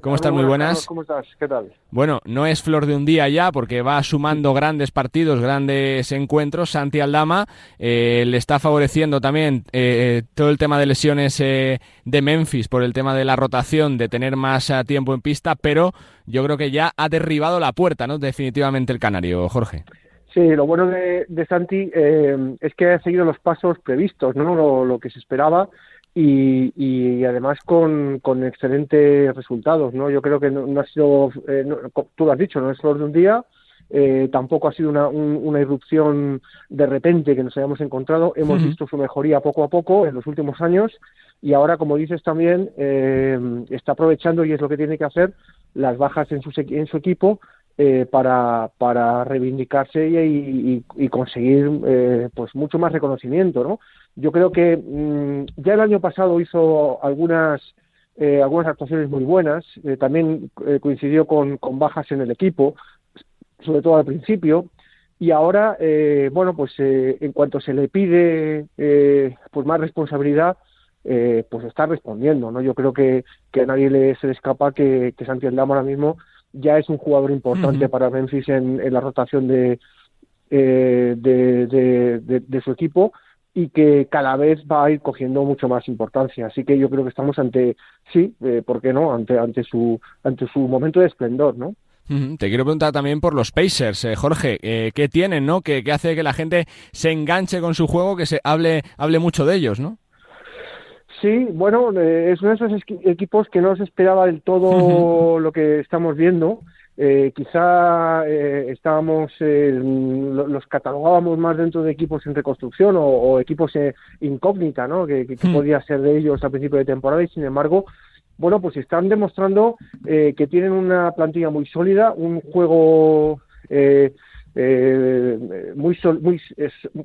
¿Cómo están? Muy buenas. ¿Cómo estás? ¿Qué tal? Bueno, no es flor de un día ya porque va sumando grandes partidos, grandes encuentros. Santi Aldama eh, le está favoreciendo también eh, todo el tema de lesiones eh, de Memphis por el tema de la rotación, de tener más tiempo en pista, pero yo creo que ya ha derribado la puerta, ¿no? Definitivamente el canario, Jorge. Sí, lo bueno de, Santi es que ha seguido los pasos previstos, ¿no? lo que se esperaba y, además con, con, excelentes resultados, ¿no? Yo creo que no, ha sido, eh, tú lo has dicho, no es solo de un día, eh, tampoco ha sido una, una, irrupción de repente que nos hayamos encontrado, hemos visto su mejoría poco a poco en los últimos años y ahora, como dices también, eh, está aprovechando y es lo que tiene que hacer las bajas en su, en su equipo eh, para, para reivindicarse y, conseguir eh, pues mucho más reconocimiento, ¿no? Yo creo que mm, ya el año pasado hizo algunas eh, algunas actuaciones muy buenas, también coincidió con, con bajas en el equipo, sobre todo al principio, y ahora, bueno, pues en cuanto se le pide pues más responsabilidad, pues está respondiendo, ¿no? Yo creo que, que a nadie le se le escapa que, que Santi ahora mismo ya es un jugador importante para Memphis en, la rotación de, eh, de, su equipo y que cada vez va a ir cogiendo mucho más importancia. Así que yo creo que estamos ante, sí, eh, ¿por qué no? Ante, ante, su, ante su momento de esplendor, ¿no? Te quiero preguntar también por los Pacers, eh, Jorge, eh, ¿qué tienen, no? Que, que hace que la gente se enganche con su juego, que se hable, hable mucho de ellos, ¿no? Sí, bueno, eh, es uno de esos equipos que no se esperaba del todo lo que estamos viendo. Eh, quizá eh, estábamos, los catalogábamos más dentro de equipos en reconstrucción o, equipos incógnita, ¿no? Que, podía ser de ellos a principio de temporada y sin embargo, bueno, pues están demostrando que tienen una plantilla muy sólida, un juego muy, muy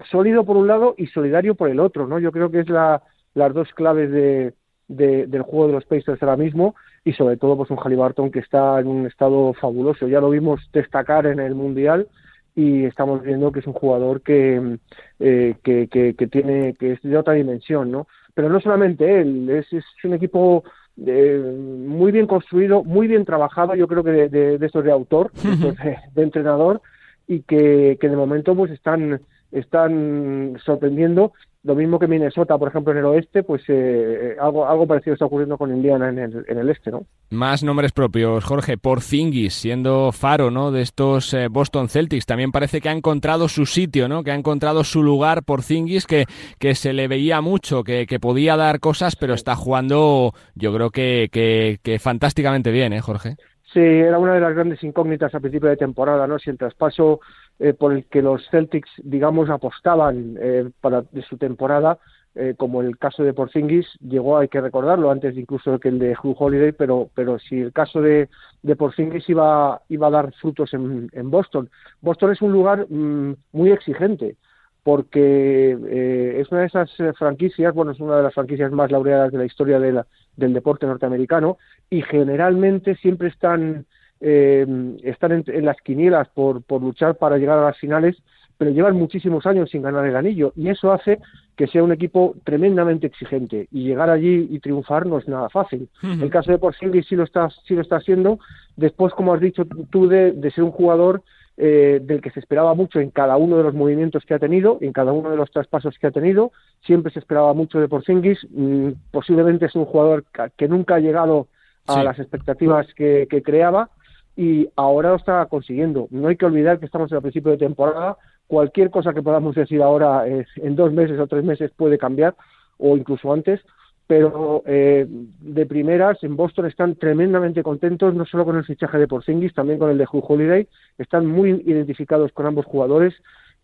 sólido por un lado y solidario por el otro, ¿no? Yo creo que es la las dos claves de, del juego de los Pacers ahora mismo y sobre todo pues un Halliburton que está en un estado fabuloso. Ya lo vimos destacar en el Mundial y estamos viendo que es un jugador que, eh, que, que, tiene que es de otra dimensión, ¿no? Pero no solamente él, es, es un equipo eh, muy bien construido, muy bien trabajado, yo creo que de, de, de estos de autor, de, de, entrenador, y que, que de momento pues están, están sorprendiendo lo mismo que Minnesota, por ejemplo, en el oeste, pues eh, eh, algo, algo parecido está ocurriendo con Indiana en el, en el este, ¿no? Más nombres propios, Jorge. Porzingis, siendo faro, ¿no? De estos eh, Boston Celtics. También parece que ha encontrado su sitio, ¿no? Que ha encontrado su lugar Porzingis, que, que se le veía mucho, que, que podía dar cosas, pero está jugando, yo creo que, que, que fantásticamente bien, ¿eh, Jorge? Sí, era una de las grandes incógnitas a principio de temporada, ¿no? Si el traspaso eh, por el que los Celtics, digamos, apostaban eh, para de su temporada, eh, como el caso de Porzingis, llegó, hay que recordarlo, antes incluso que el de Hugh Holiday, pero, pero si el caso de, de Porzingis iba, iba a dar frutos en, en Boston. Boston es un lugar mm, muy exigente, porque eh, es una de esas franquicias, bueno, es una de las franquicias más laureadas de la historia de la, del deporte norteamericano, y generalmente siempre están eh, están en, las quinielas por, por luchar para llegar a las finales, pero llevan muchísimos años sin ganar el anillo y eso hace que sea un equipo tremendamente exigente y llegar allí y triunfar no es nada fácil. El caso de Porzingis sí lo está sí lo está haciendo. Después, como has dicho tú, de, de ser un jugador eh, del que se esperaba mucho en cada uno de los movimientos que ha tenido, en cada uno de los traspasos que ha tenido, siempre se esperaba mucho de Porzingis. Mm, posiblemente es un jugador que nunca ha llegado a las expectativas que, que creaba y ahora lo está consiguiendo. No hay que olvidar que estamos en el principio de temporada. Cualquier cosa que podamos decir ahora en dos meses o tres meses puede cambiar o incluso antes. Pero eh, de primeras en Boston están tremendamente contentos, no solo con el fichaje de Porzingis, también con el de Hugh Holiday. Están muy identificados con ambos jugadores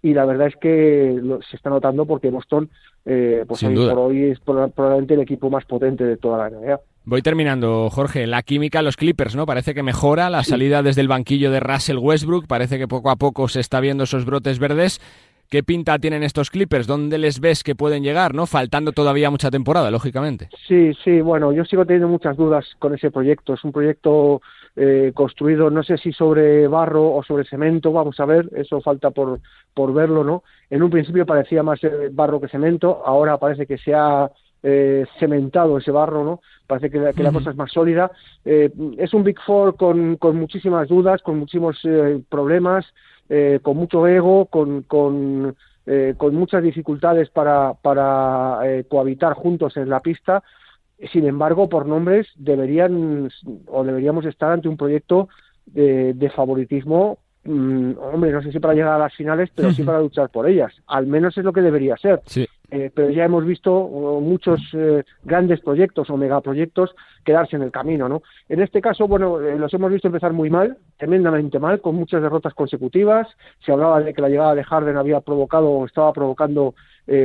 y la verdad es que se está notando porque Boston, eh, pues hoy por hoy es probablemente el equipo más potente de toda la NBA. Voy terminando, Jorge. La química, los Clippers, ¿no? Parece que mejora la salida desde el banquillo de Russell Westbrook. Parece que poco a poco se está viendo esos brotes verdes. ¿Qué pinta tienen estos Clippers? ¿Dónde les ves que pueden llegar, no? Faltando todavía mucha temporada, lógicamente. Sí, sí, bueno, yo sigo teniendo muchas dudas con ese proyecto. Es un proyecto eh, construido, no sé si sobre barro o sobre cemento, vamos a ver, eso falta por, por verlo, ¿no? En un principio parecía más eh, barro que cemento, ahora parece que se ha eh, cementado ese barro, ¿no? Parece que, la cosa es más sólida. Eh, es un Big Four con, con muchísimas dudas, con muchísimos eh, problemas, eh, con mucho ego, con, con, con muchas dificultades para, para cohabitar juntos en la pista. Sin embargo, por nombres deberían o deberíamos estar ante un proyecto de, de favoritismo Mm, hombre, no sé si para llegar a las finales, pero sí para luchar por ellas. Al menos es lo que debería ser. Eh, pero ya hemos visto muchos eh, grandes proyectos o megaproyectos quedarse en el camino, ¿no? En este caso, bueno, eh, los hemos visto empezar muy mal, tremendamente mal, con muchas derrotas consecutivas. Se hablaba de que la llegada de Harden había provocado o estaba provocando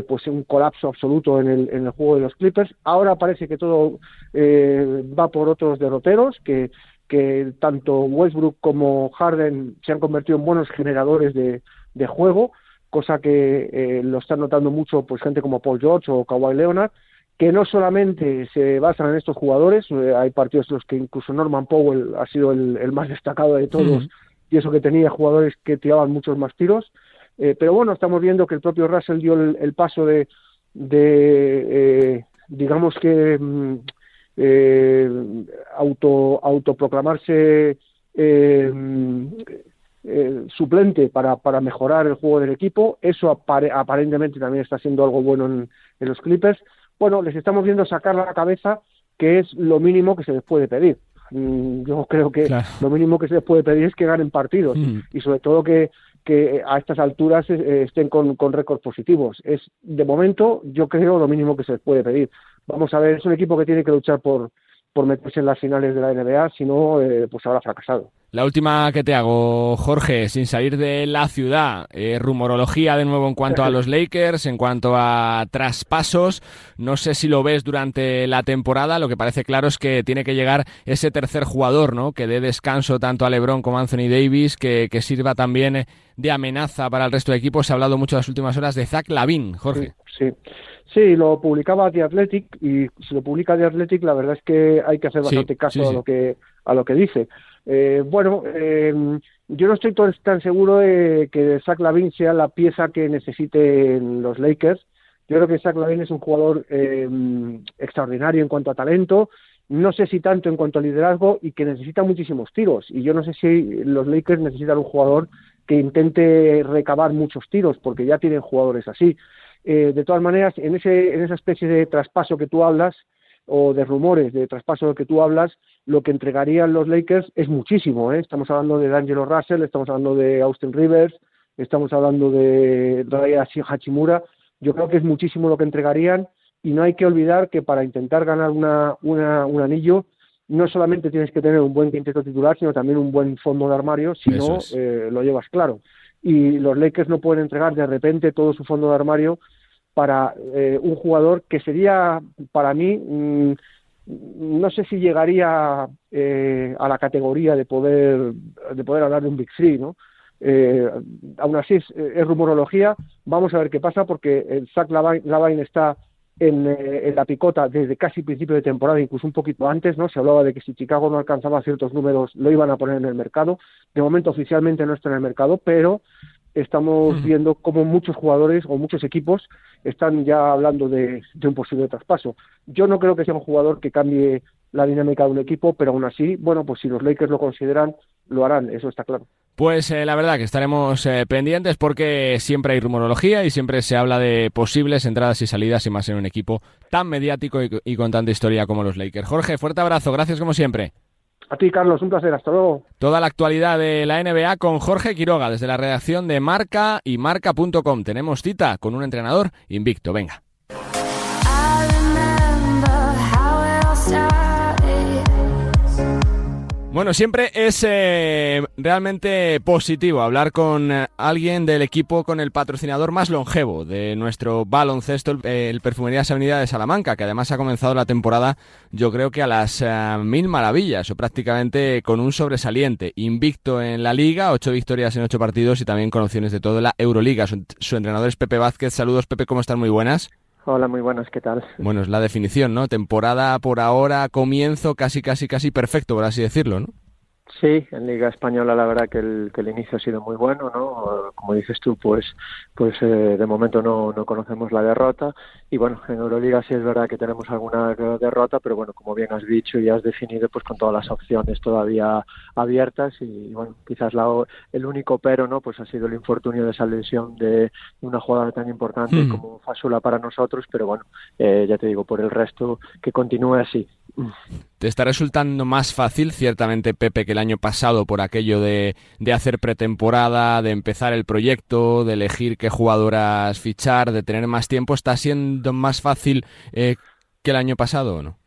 pues un colapso absoluto en el, en el juego de los Clippers. Ahora parece que todo va por otros derroteros, que que tanto Westbrook como Harden se han convertido en buenos generadores de juego, cosa que eh, lo están notando mucho pues gente como Paul George o Kawhi Leonard, que no solamente se basan en estos jugadores, eh, hay partidos en los que incluso Norman Powell ha sido el, más destacado de todos, y eso que tenía jugadores que tiraban muchos más tiros, eh, pero bueno, estamos viendo que el propio Russell dio el, paso de, de digamos que mm, auto autoproclamarse eh, suplente para, para mejorar el juego del equipo. Eso aparentemente también está siendo algo bueno en, los Clippers. Bueno, les estamos viendo sacar la cabeza, que es lo mínimo que se les puede pedir. Mm, yo creo que lo mínimo que se les puede pedir es que ganen partidos mm. y sobre todo que, que a estas alturas eh, estén con, con récords positivos. Es de momento, yo creo, lo mínimo que se les puede pedir. Vamos a ver, es un equipo que tiene que luchar por, por meterse en las finales de la NBA, si no, eh, pues habrá fracasado. La última que te hago, Jorge, sin salir de la ciudad, eh, rumorología de nuevo en cuanto a los Lakers, en cuanto a traspasos, no sé si lo ves durante la temporada, lo que parece claro es que tiene que llegar ese tercer jugador, ¿no? Que dé descanso tanto a LeBron como a Anthony Davis, que, sirva también de amenaza para el resto del equipo. Se ha hablado mucho en las últimas horas de Zach Lavin, Jorge. Sí, sí. lo publicaba The Athletic y si lo publica The Athletic, la verdad es que hay que hacer bastante caso a lo que a lo que dice. Eh, bueno, em, yo no estoy tan seguro de que Zach Lavin sea la pieza que necesiten los Lakers. Yo creo que Zach Lavin es un jugador em, extraordinario en cuanto a talento, no sé si tanto en cuanto a liderazgo y que necesita muchísimos tiros. Y yo no sé si los Lakers necesitan un jugador que intente recabar muchos tiros, porque ya tienen jugadores así. Eh, de todas maneras, en, ese, en esa especie de traspaso que tú hablas, o de rumores de traspaso que tú hablas, lo que entregarían los Lakers es muchísimo. ¿eh? Estamos hablando de D'Angelo Russell, estamos hablando de Austin Rivers, estamos hablando de Raya Hachimura. Yo creo que es muchísimo lo que entregarían y no hay que olvidar que para intentar ganar una, un anillo no solamente tienes que tener un buen quinteto titular, sino también un buen fondo de armario, si no eh, lo llevas claro. Y los Lakers no pueden entregar de repente todo su fondo de armario para eh, un jugador que sería para mí mm, no sé si llegaría eh, a la categoría de poder de poder hablar de un Big Three, ¿no? Eh, aún así es, rumorología, vamos a ver qué pasa porque el Zach Lavine está en, en, la picota desde casi principio de temporada, incluso un poquito antes, ¿no? Se hablaba de que si Chicago no alcanzaba ciertos números lo iban a poner en el mercado. De momento oficialmente no está en el mercado, pero estamos viendo como muchos jugadores o muchos equipos están ya hablando de, un posible traspaso. Yo no creo que sea un jugador que cambie la dinámica de un equipo, pero aún así, bueno, pues si los Lakers lo consideran, lo harán, eso está claro. Pues eh, la verdad que estaremos eh, pendientes porque siempre hay rumorología y siempre se habla de posibles entradas y salidas y más en un equipo tan mediático y con tanta historia como los Lakers. Jorge, fuerte abrazo, gracias como siempre. A ti, Carlos, un placer. Hasta luego. Toda la actualidad de la NBA con Jorge Quiroga desde la redacción de Marca y Marca.com. Tenemos cita con un entrenador invicto. Venga. Bueno, siempre es eh, realmente positivo hablar con eh, alguien del equipo con el patrocinador más longevo de nuestro baloncesto, el, el Perfumerías Avenida de Salamanca, que además ha comenzado la temporada yo creo que a las eh, mil maravillas o prácticamente con un sobresaliente. Invicto en la liga, ocho victorias en ocho partidos y también con opciones de todo la Euroliga. Su, su entrenador es Pepe Vázquez. Saludos Pepe, ¿cómo están? Muy buenas. Hola, muy buenas, ¿qué tal? Bueno, es la definición, ¿no? Temporada por ahora, comienzo casi, casi, casi perfecto, por así decirlo, ¿no? Sí, en Liga Española la verdad que el, que el inicio ha sido muy bueno, ¿no? Como dices tú, pues, pues eh, de momento no, no conocemos la derrota y bueno, en Euroliga sí es verdad que tenemos alguna derrota, pero bueno, como bien has dicho y has definido, pues con todas las opciones todavía abiertas y bueno, quizás la, el único pero, ¿no? Pues ha sido el infortunio de esa lesión de una jugada tan importante hmm. como Fasula para nosotros, pero bueno, eh, ya te digo, por el resto que continúe así. ¿Te está resultando más fácil, ciertamente, Pepe, que el año pasado por aquello de, de hacer pretemporada, de empezar el proyecto, de elegir qué jugadoras fichar, de tener más tiempo? ¿Está siendo más fácil eh, que el año pasado o no?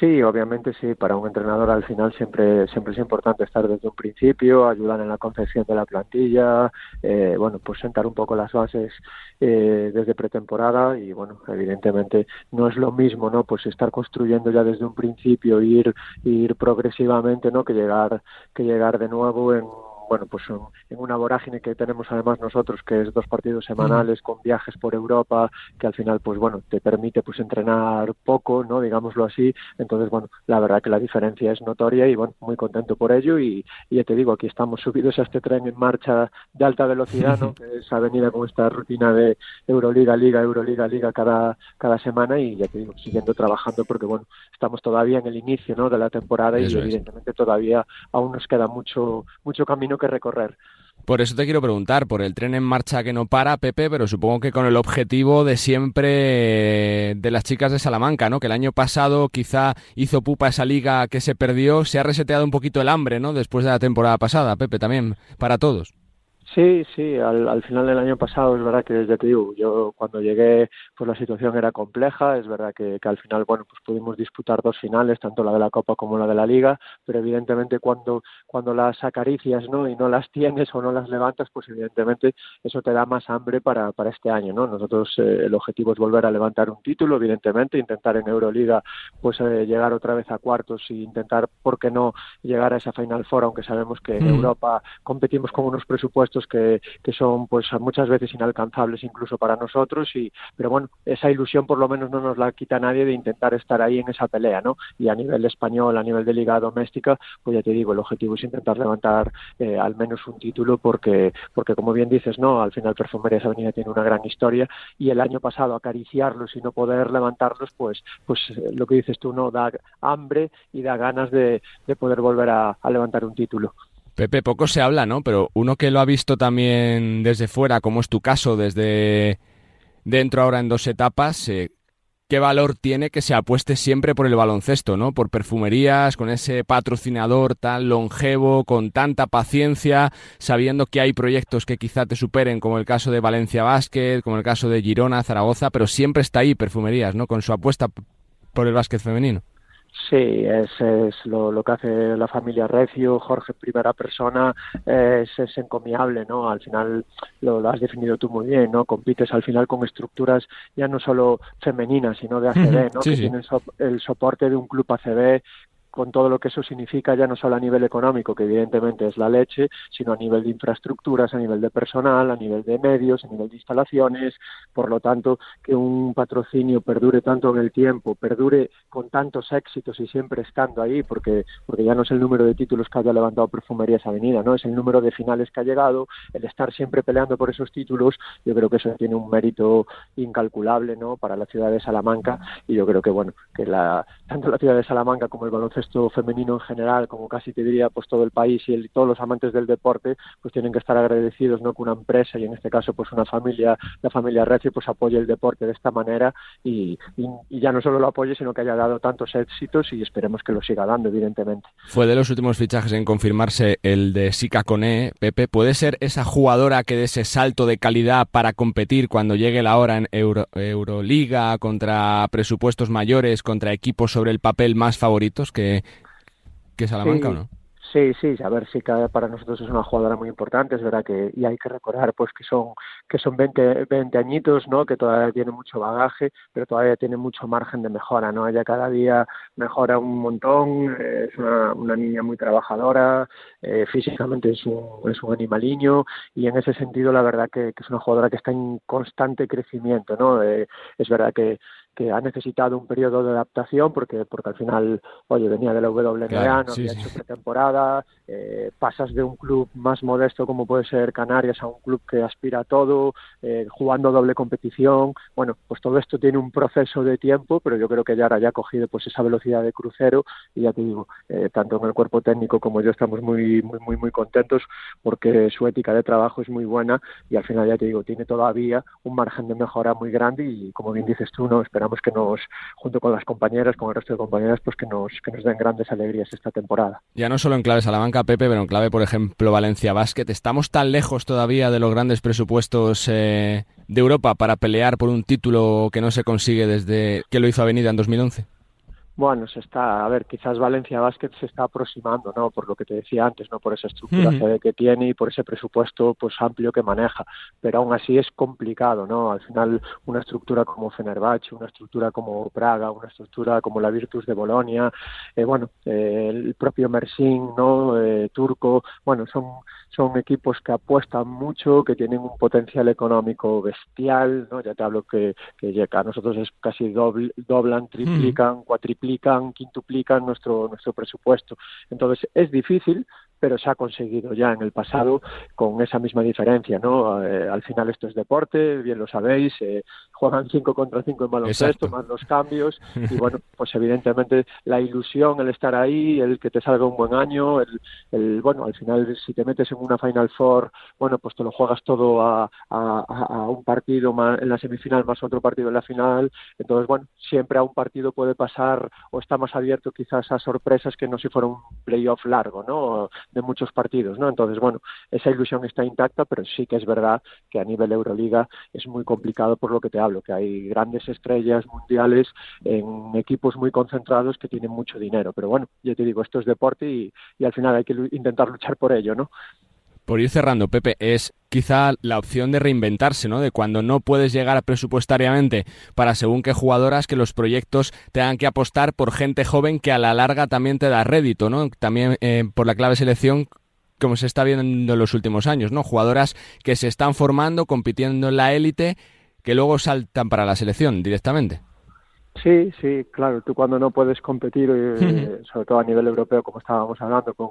Sí, obviamente sí. Para un entrenador al final siempre siempre es importante estar desde un principio, ayudar en la concepción de la plantilla, eh, bueno, pues sentar un poco las bases eh, desde pretemporada y bueno, evidentemente no es lo mismo, ¿no? Pues estar construyendo ya desde un principio, ir ir progresivamente, ¿no? Que llegar que llegar de nuevo en bueno, pues en una vorágine que tenemos además nosotros, que es dos partidos semanales con viajes por Europa, que al final, pues bueno, te permite pues entrenar poco, ¿no? Digámoslo así. Entonces, bueno, la verdad que la diferencia es notoria y bueno, muy contento por ello y, ya te digo, aquí estamos subidos a este tren en marcha de alta velocidad, ¿no? Que es avenida con esta rutina de Euroliga, Liga, Euroliga, Liga cada, cada semana y ya te digo, siguiendo trabajando porque bueno, estamos todavía en el inicio, ¿no? De la temporada y evidentemente todavía aún nos queda mucho, mucho camino que recorrer. Por eso te quiero preguntar, por el tren en marcha que no para, Pepe, pero supongo que con el objetivo de siempre de las chicas de Salamanca, ¿no? Que el año pasado quizá hizo pupa esa liga que se perdió, se ha reseteado un poquito el hambre, ¿no? Después de la temporada pasada, Pepe, también, para todos. Sí, sí, al, al, final del año pasado es verdad que, ya te digo, yo cuando llegué pues la situación era compleja, es verdad que, que, al final, bueno, pues pudimos disputar dos finales, tanto la de la Copa como la de la Liga, pero evidentemente cuando, cuando las acaricias, ¿no? Y no las tienes o no las levantas, pues evidentemente eso te da más hambre para, para este año, ¿no? Nosotros eh, el objetivo es volver a levantar un título, evidentemente, intentar en Euroliga pues eh, llegar otra vez a cuartos e intentar, ¿por qué no?, llegar a esa Final Four, aunque sabemos que en mm. Europa competimos con unos presupuestos que, son pues muchas veces inalcanzables incluso para nosotros y pero bueno esa ilusión por lo menos no nos la quita nadie de intentar estar ahí en esa pelea no y a nivel español a nivel de liga doméstica pues ya te digo el objetivo es intentar levantar eh, al menos un título porque porque como bien dices no al final Perfumerías Avenida tiene una gran historia y el año pasado acariciarlos y no poder levantarlos pues pues eh, lo que dices tú no da hambre y da ganas de, de poder volver a levantar un título. Pepe, poco se habla, ¿no? Pero uno que lo ha visto también desde fuera, como es tu caso, desde dentro ahora en dos etapas, eh, ¿qué valor tiene que se apueste siempre por el baloncesto, ¿no? Por perfumerías, con ese patrocinador tan longevo, con tanta paciencia, sabiendo que hay proyectos que quizá te superen, como el caso de Valencia Básquet, como el caso de Girona, Zaragoza, pero siempre está ahí perfumerías, ¿no? Con su apuesta por el básquet femenino. Sí, es, es lo, lo, que hace la familia Recio, Jorge primera persona, es, es encomiable, ¿no? Al final lo, lo, has definido tú muy bien, ¿no? Compites al final con estructuras ya no solo femeninas, sino de ACB, ¿no? que tienen el soporte de un club ACB con todo lo que eso significa ya no solo a nivel económico, que evidentemente es la leche, sino a nivel de infraestructuras, a nivel de personal, a nivel de medios, a nivel de instalaciones, por lo tanto, que un patrocinio perdure tanto en el tiempo, perdure con tantos éxitos y siempre estando ahí, porque, porque ya no es el número de títulos que haya levantado Perfumerías Avenida, ¿no? Es el número de finales que ha llegado, el estar siempre peleando por esos títulos, yo creo que eso tiene un mérito incalculable, ¿no? Para la ciudad de Salamanca y yo creo que, bueno, que la, tanto la ciudad de Salamanca como el baloncesto esto femenino en general, como casi te diría, pues todo el país y todos los amantes del deporte, pues tienen que estar agradecidos, ¿no? Que una empresa y en este caso, pues una familia, la familia Recio, pues apoye el deporte de esta manera y, y, ya no solo lo apoye, sino que haya dado tantos éxitos y esperemos que lo siga dando, evidentemente. Fue de los últimos fichajes en confirmarse el de Sika Cone, Pepe. ¿Puede ser esa jugadora que dé ese salto de calidad para competir cuando llegue la hora en Euro, Euroliga contra presupuestos mayores, contra equipos sobre el papel más favoritos que que, Salamanca o no? Sí, sí, a ver, sí que para nosotros es una jugadora muy importante, es verdad que y hay que recordar pues que son que son 20, 20 añitos, ¿no? Que todavía tiene mucho bagaje, pero todavía tiene mucho margen de mejora, ¿no? Ella cada día mejora un montón, es una, una niña muy trabajadora, eh, físicamente es un, es un animaliño y en ese sentido la verdad que, que es una jugadora que está en constante crecimiento, ¿no? Eh, es verdad que que ha necesitado un periodo de adaptación porque porque al final oye venía de la WNBA no había hecho pretemporada eh, pasas de un club más modesto como puede ser Canarias a un club que aspira a todo eh, jugando doble competición. Bueno pues todo esto tiene un proceso de tiempo pero yo creo que ya ahora ya ha cogido pues esa velocidad de crucero y ya te digo eh, tanto en el cuerpo técnico como yo estamos muy muy muy muy contentos porque su ética de trabajo es muy buena y al final ya te digo tiene todavía un margen de mejora muy grande y como bien dices tú no esperamos que nos, junto con las compañeras, con el resto de compañeras, pues que nos, que nos den grandes alegrías esta temporada. Ya no solo en clave Salamanca, Pepe, pero en clave, por ejemplo, Valencia Basket. ¿Estamos tan lejos todavía de los grandes presupuestos eh, de Europa para pelear por un título que no se consigue desde que lo hizo Avenida en 2011? Bueno, se está, a ver, quizás Valencia Basket se está aproximando, ¿no? Por lo que te decía antes, ¿no? Por esa estructura que tiene y por ese presupuesto, pues amplio que maneja. Pero aún así es complicado, ¿no? Al final, una estructura como Fenerbahce, una estructura como Praga, una estructura como la Virtus de Bolonia, eh, bueno, eh, el propio Mersin, ¿no? Eh, Turco, bueno, son, son equipos que apuestan mucho, que tienen un potencial económico bestial, ¿no? Ya te hablo que, que a nosotros es casi dobl- doblan, triplican, cuatriplican, quintuplican nuestro, nuestro presupuesto. Entonces es difícil, pero se ha conseguido ya en el pasado con esa misma diferencia, ¿no? Eh, al final esto es deporte, bien lo sabéis, eh, juegan 5 contra 5 en baloncesto, más los cambios, y bueno, pues evidentemente la ilusión, el estar ahí, el que te salga un buen año, el, el bueno, al final si te metes en una Final Four, bueno, pues te lo juegas todo a, a- a- a un partido más en la semifinal más otro partido en la final, entonces bueno, siempre a un partido puede pasar o está más abierto quizás a sorpresas que no si fuera un playoff largo, ¿no? De muchos partidos, ¿no? Entonces, bueno, esa ilusión está intacta, pero sí que es verdad que a nivel Euroliga es muy complicado por lo que te hablo, que hay grandes estrellas mundiales en equipos muy concentrados que tienen mucho dinero, pero bueno, yo te digo, esto es deporte y, y al final hay que intentar luchar por ello, ¿no? Por ir cerrando, Pepe, es quizá la opción de reinventarse, ¿no? De cuando no puedes llegar presupuestariamente para según qué jugadoras, que los proyectos tengan que apostar por gente joven que a la larga también te da rédito, ¿no? También eh, por la clave selección como se está viendo en los últimos años, ¿no? Jugadoras que se están formando, compitiendo en la élite, que luego saltan para la selección directamente. Sí, sí, claro. Tú cuando no puedes competir, eh, sobre todo a nivel europeo, como estábamos hablando, con,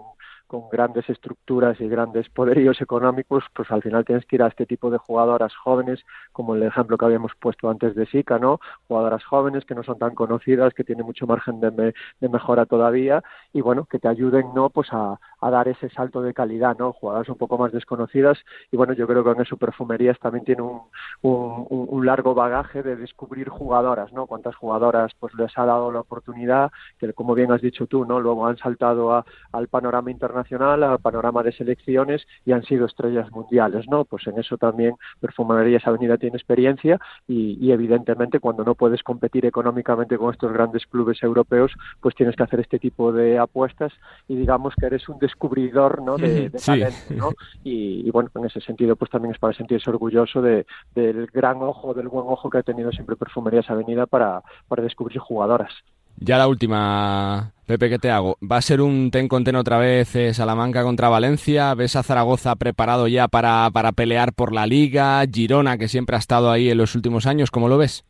con grandes estructuras y grandes poderíos económicos, pues al final tienes que ir a este tipo de jugadoras jóvenes, como el ejemplo que habíamos puesto antes de Sica, ¿no? Jugadoras jóvenes que no son tan conocidas, que tienen mucho margen de, me- de mejora todavía y bueno, que te ayuden, ¿no? Pues a, a dar ese salto de calidad, ¿no? Jugadoras un poco más desconocidas y bueno, yo creo que en eso Perfumerías también tiene un, un, largo bagaje de descubrir jugadoras, ¿no? Cuántas jugadoras pues les ha dado la oportunidad, que como bien has dicho tú, ¿no? Luego han saltado al panorama internacional, al panorama de selecciones y han sido estrellas mundiales, ¿no? Pues en eso también Perfumerías Avenida tiene experiencia y, y evidentemente cuando no puedes competir económicamente con estos grandes clubes europeos, pues tienes que hacer este tipo de apuestas y digamos que eres un descubridor, ¿no? De, de Sí. talento, ¿no? Y, y, bueno, en ese sentido, pues también es para sentirse orgulloso de, del gran ojo, del buen ojo que ha tenido siempre Perfumerías Avenida para, para descubrir jugadoras. Ya la última, Pepe, ¿qué te hago? ¿Va a ser un ten con ten otra vez eh, Salamanca contra Valencia? ¿Ves a Zaragoza preparado ya para, para pelear por la liga? Girona, que siempre ha estado ahí en los últimos años, ¿cómo lo ves?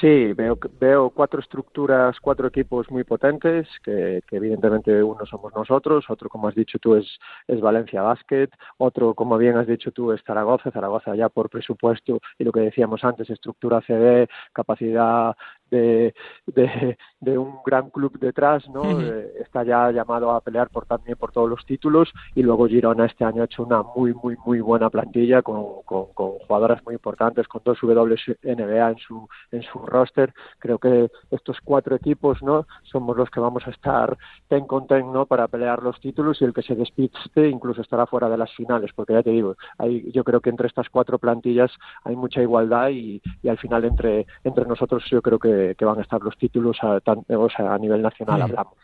Sí, veo, veo cuatro estructuras, cuatro equipos muy potentes, que, que evidentemente uno somos nosotros, otro, como has dicho tú, es, es Valencia Basket, otro, como bien has dicho tú, es Zaragoza, Zaragoza ya por presupuesto y lo que decíamos antes, estructura CD, capacidad de, de, de un gran club detrás, ¿no? Eh, está ya llamado a pelear por también por todos los títulos y luego Girona este año ha hecho una muy muy muy buena plantilla con, con, con jugadoras muy importantes, con dos WNBA en su en su roster. Creo que estos cuatro equipos, ¿no? Somos los que vamos a estar ten con ten, ¿no? Para pelear los títulos y el que se despiste incluso estará fuera de las finales, porque ya te digo, hay, yo creo que entre estas cuatro plantillas hay mucha igualdad y, y al final entre entre nosotros yo creo que, que van a estar los títulos a, tan- o sea, a nivel nacional hablamos.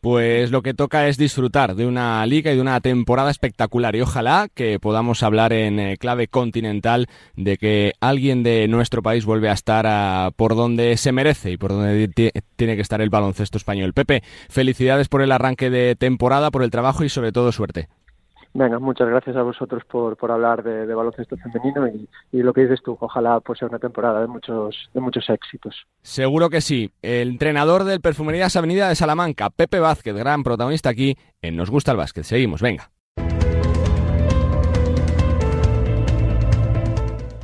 Pues lo que toca es disfrutar de una liga y de una temporada espectacular y ojalá que podamos hablar en eh, clave continental de que alguien de nuestro país vuelve a estar por donde se merece y por donde ti- tiene que estar el baloncesto español. Pepe, felicidades por el arranque de temporada, por el trabajo y sobre todo suerte. Venga, muchas gracias a vosotros por, por hablar de, de baloncesto femenino y, y lo que dices tú, ojalá pues sea una temporada de muchos, de muchos éxitos. Seguro que sí. El entrenador del Perfumerías Avenida de Salamanca, Pepe Vázquez, gran protagonista aquí en Nos gusta el básquet. Seguimos, venga.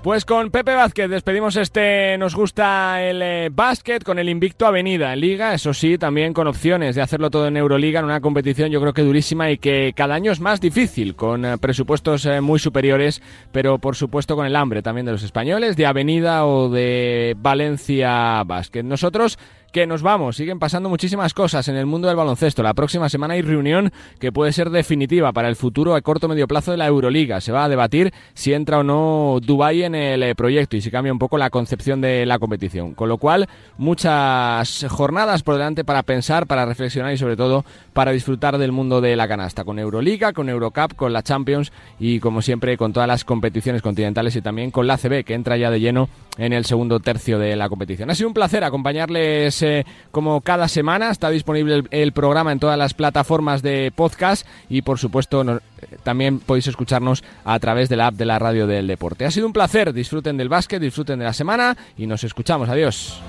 Pues con Pepe Vázquez despedimos este Nos gusta el eh, básquet con el invicto Avenida en Liga, eso sí, también con opciones de hacerlo todo en Euroliga, en una competición yo creo que durísima y que cada año es más difícil, con eh, presupuestos eh, muy superiores, pero por supuesto con el hambre también de los españoles, de Avenida o de Valencia Básquet. Nosotros que nos vamos. Siguen pasando muchísimas cosas en el mundo del baloncesto. La próxima semana hay reunión que puede ser definitiva para el futuro a corto medio plazo de la Euroliga. Se va a debatir si entra o no Dubái en el eh, proyecto y si cambia un poco la concepción de la competición. Con lo cual, muchas jornadas por delante para pensar, para reflexionar y sobre todo para disfrutar del mundo de la canasta. Con Euroliga, con Eurocup, con la Champions y como siempre con todas las competiciones continentales y también con la CB que entra ya de lleno en el segundo tercio de la competición. Ha sido un placer acompañarles como cada semana. Está disponible el, programa en todas las plataformas de podcast y por supuesto eh, también podéis escucharnos a través de la app de la radio del deporte. Ha sido un placer. Disfruten del básquet, disfruten de la semana y nos escuchamos. Adiós.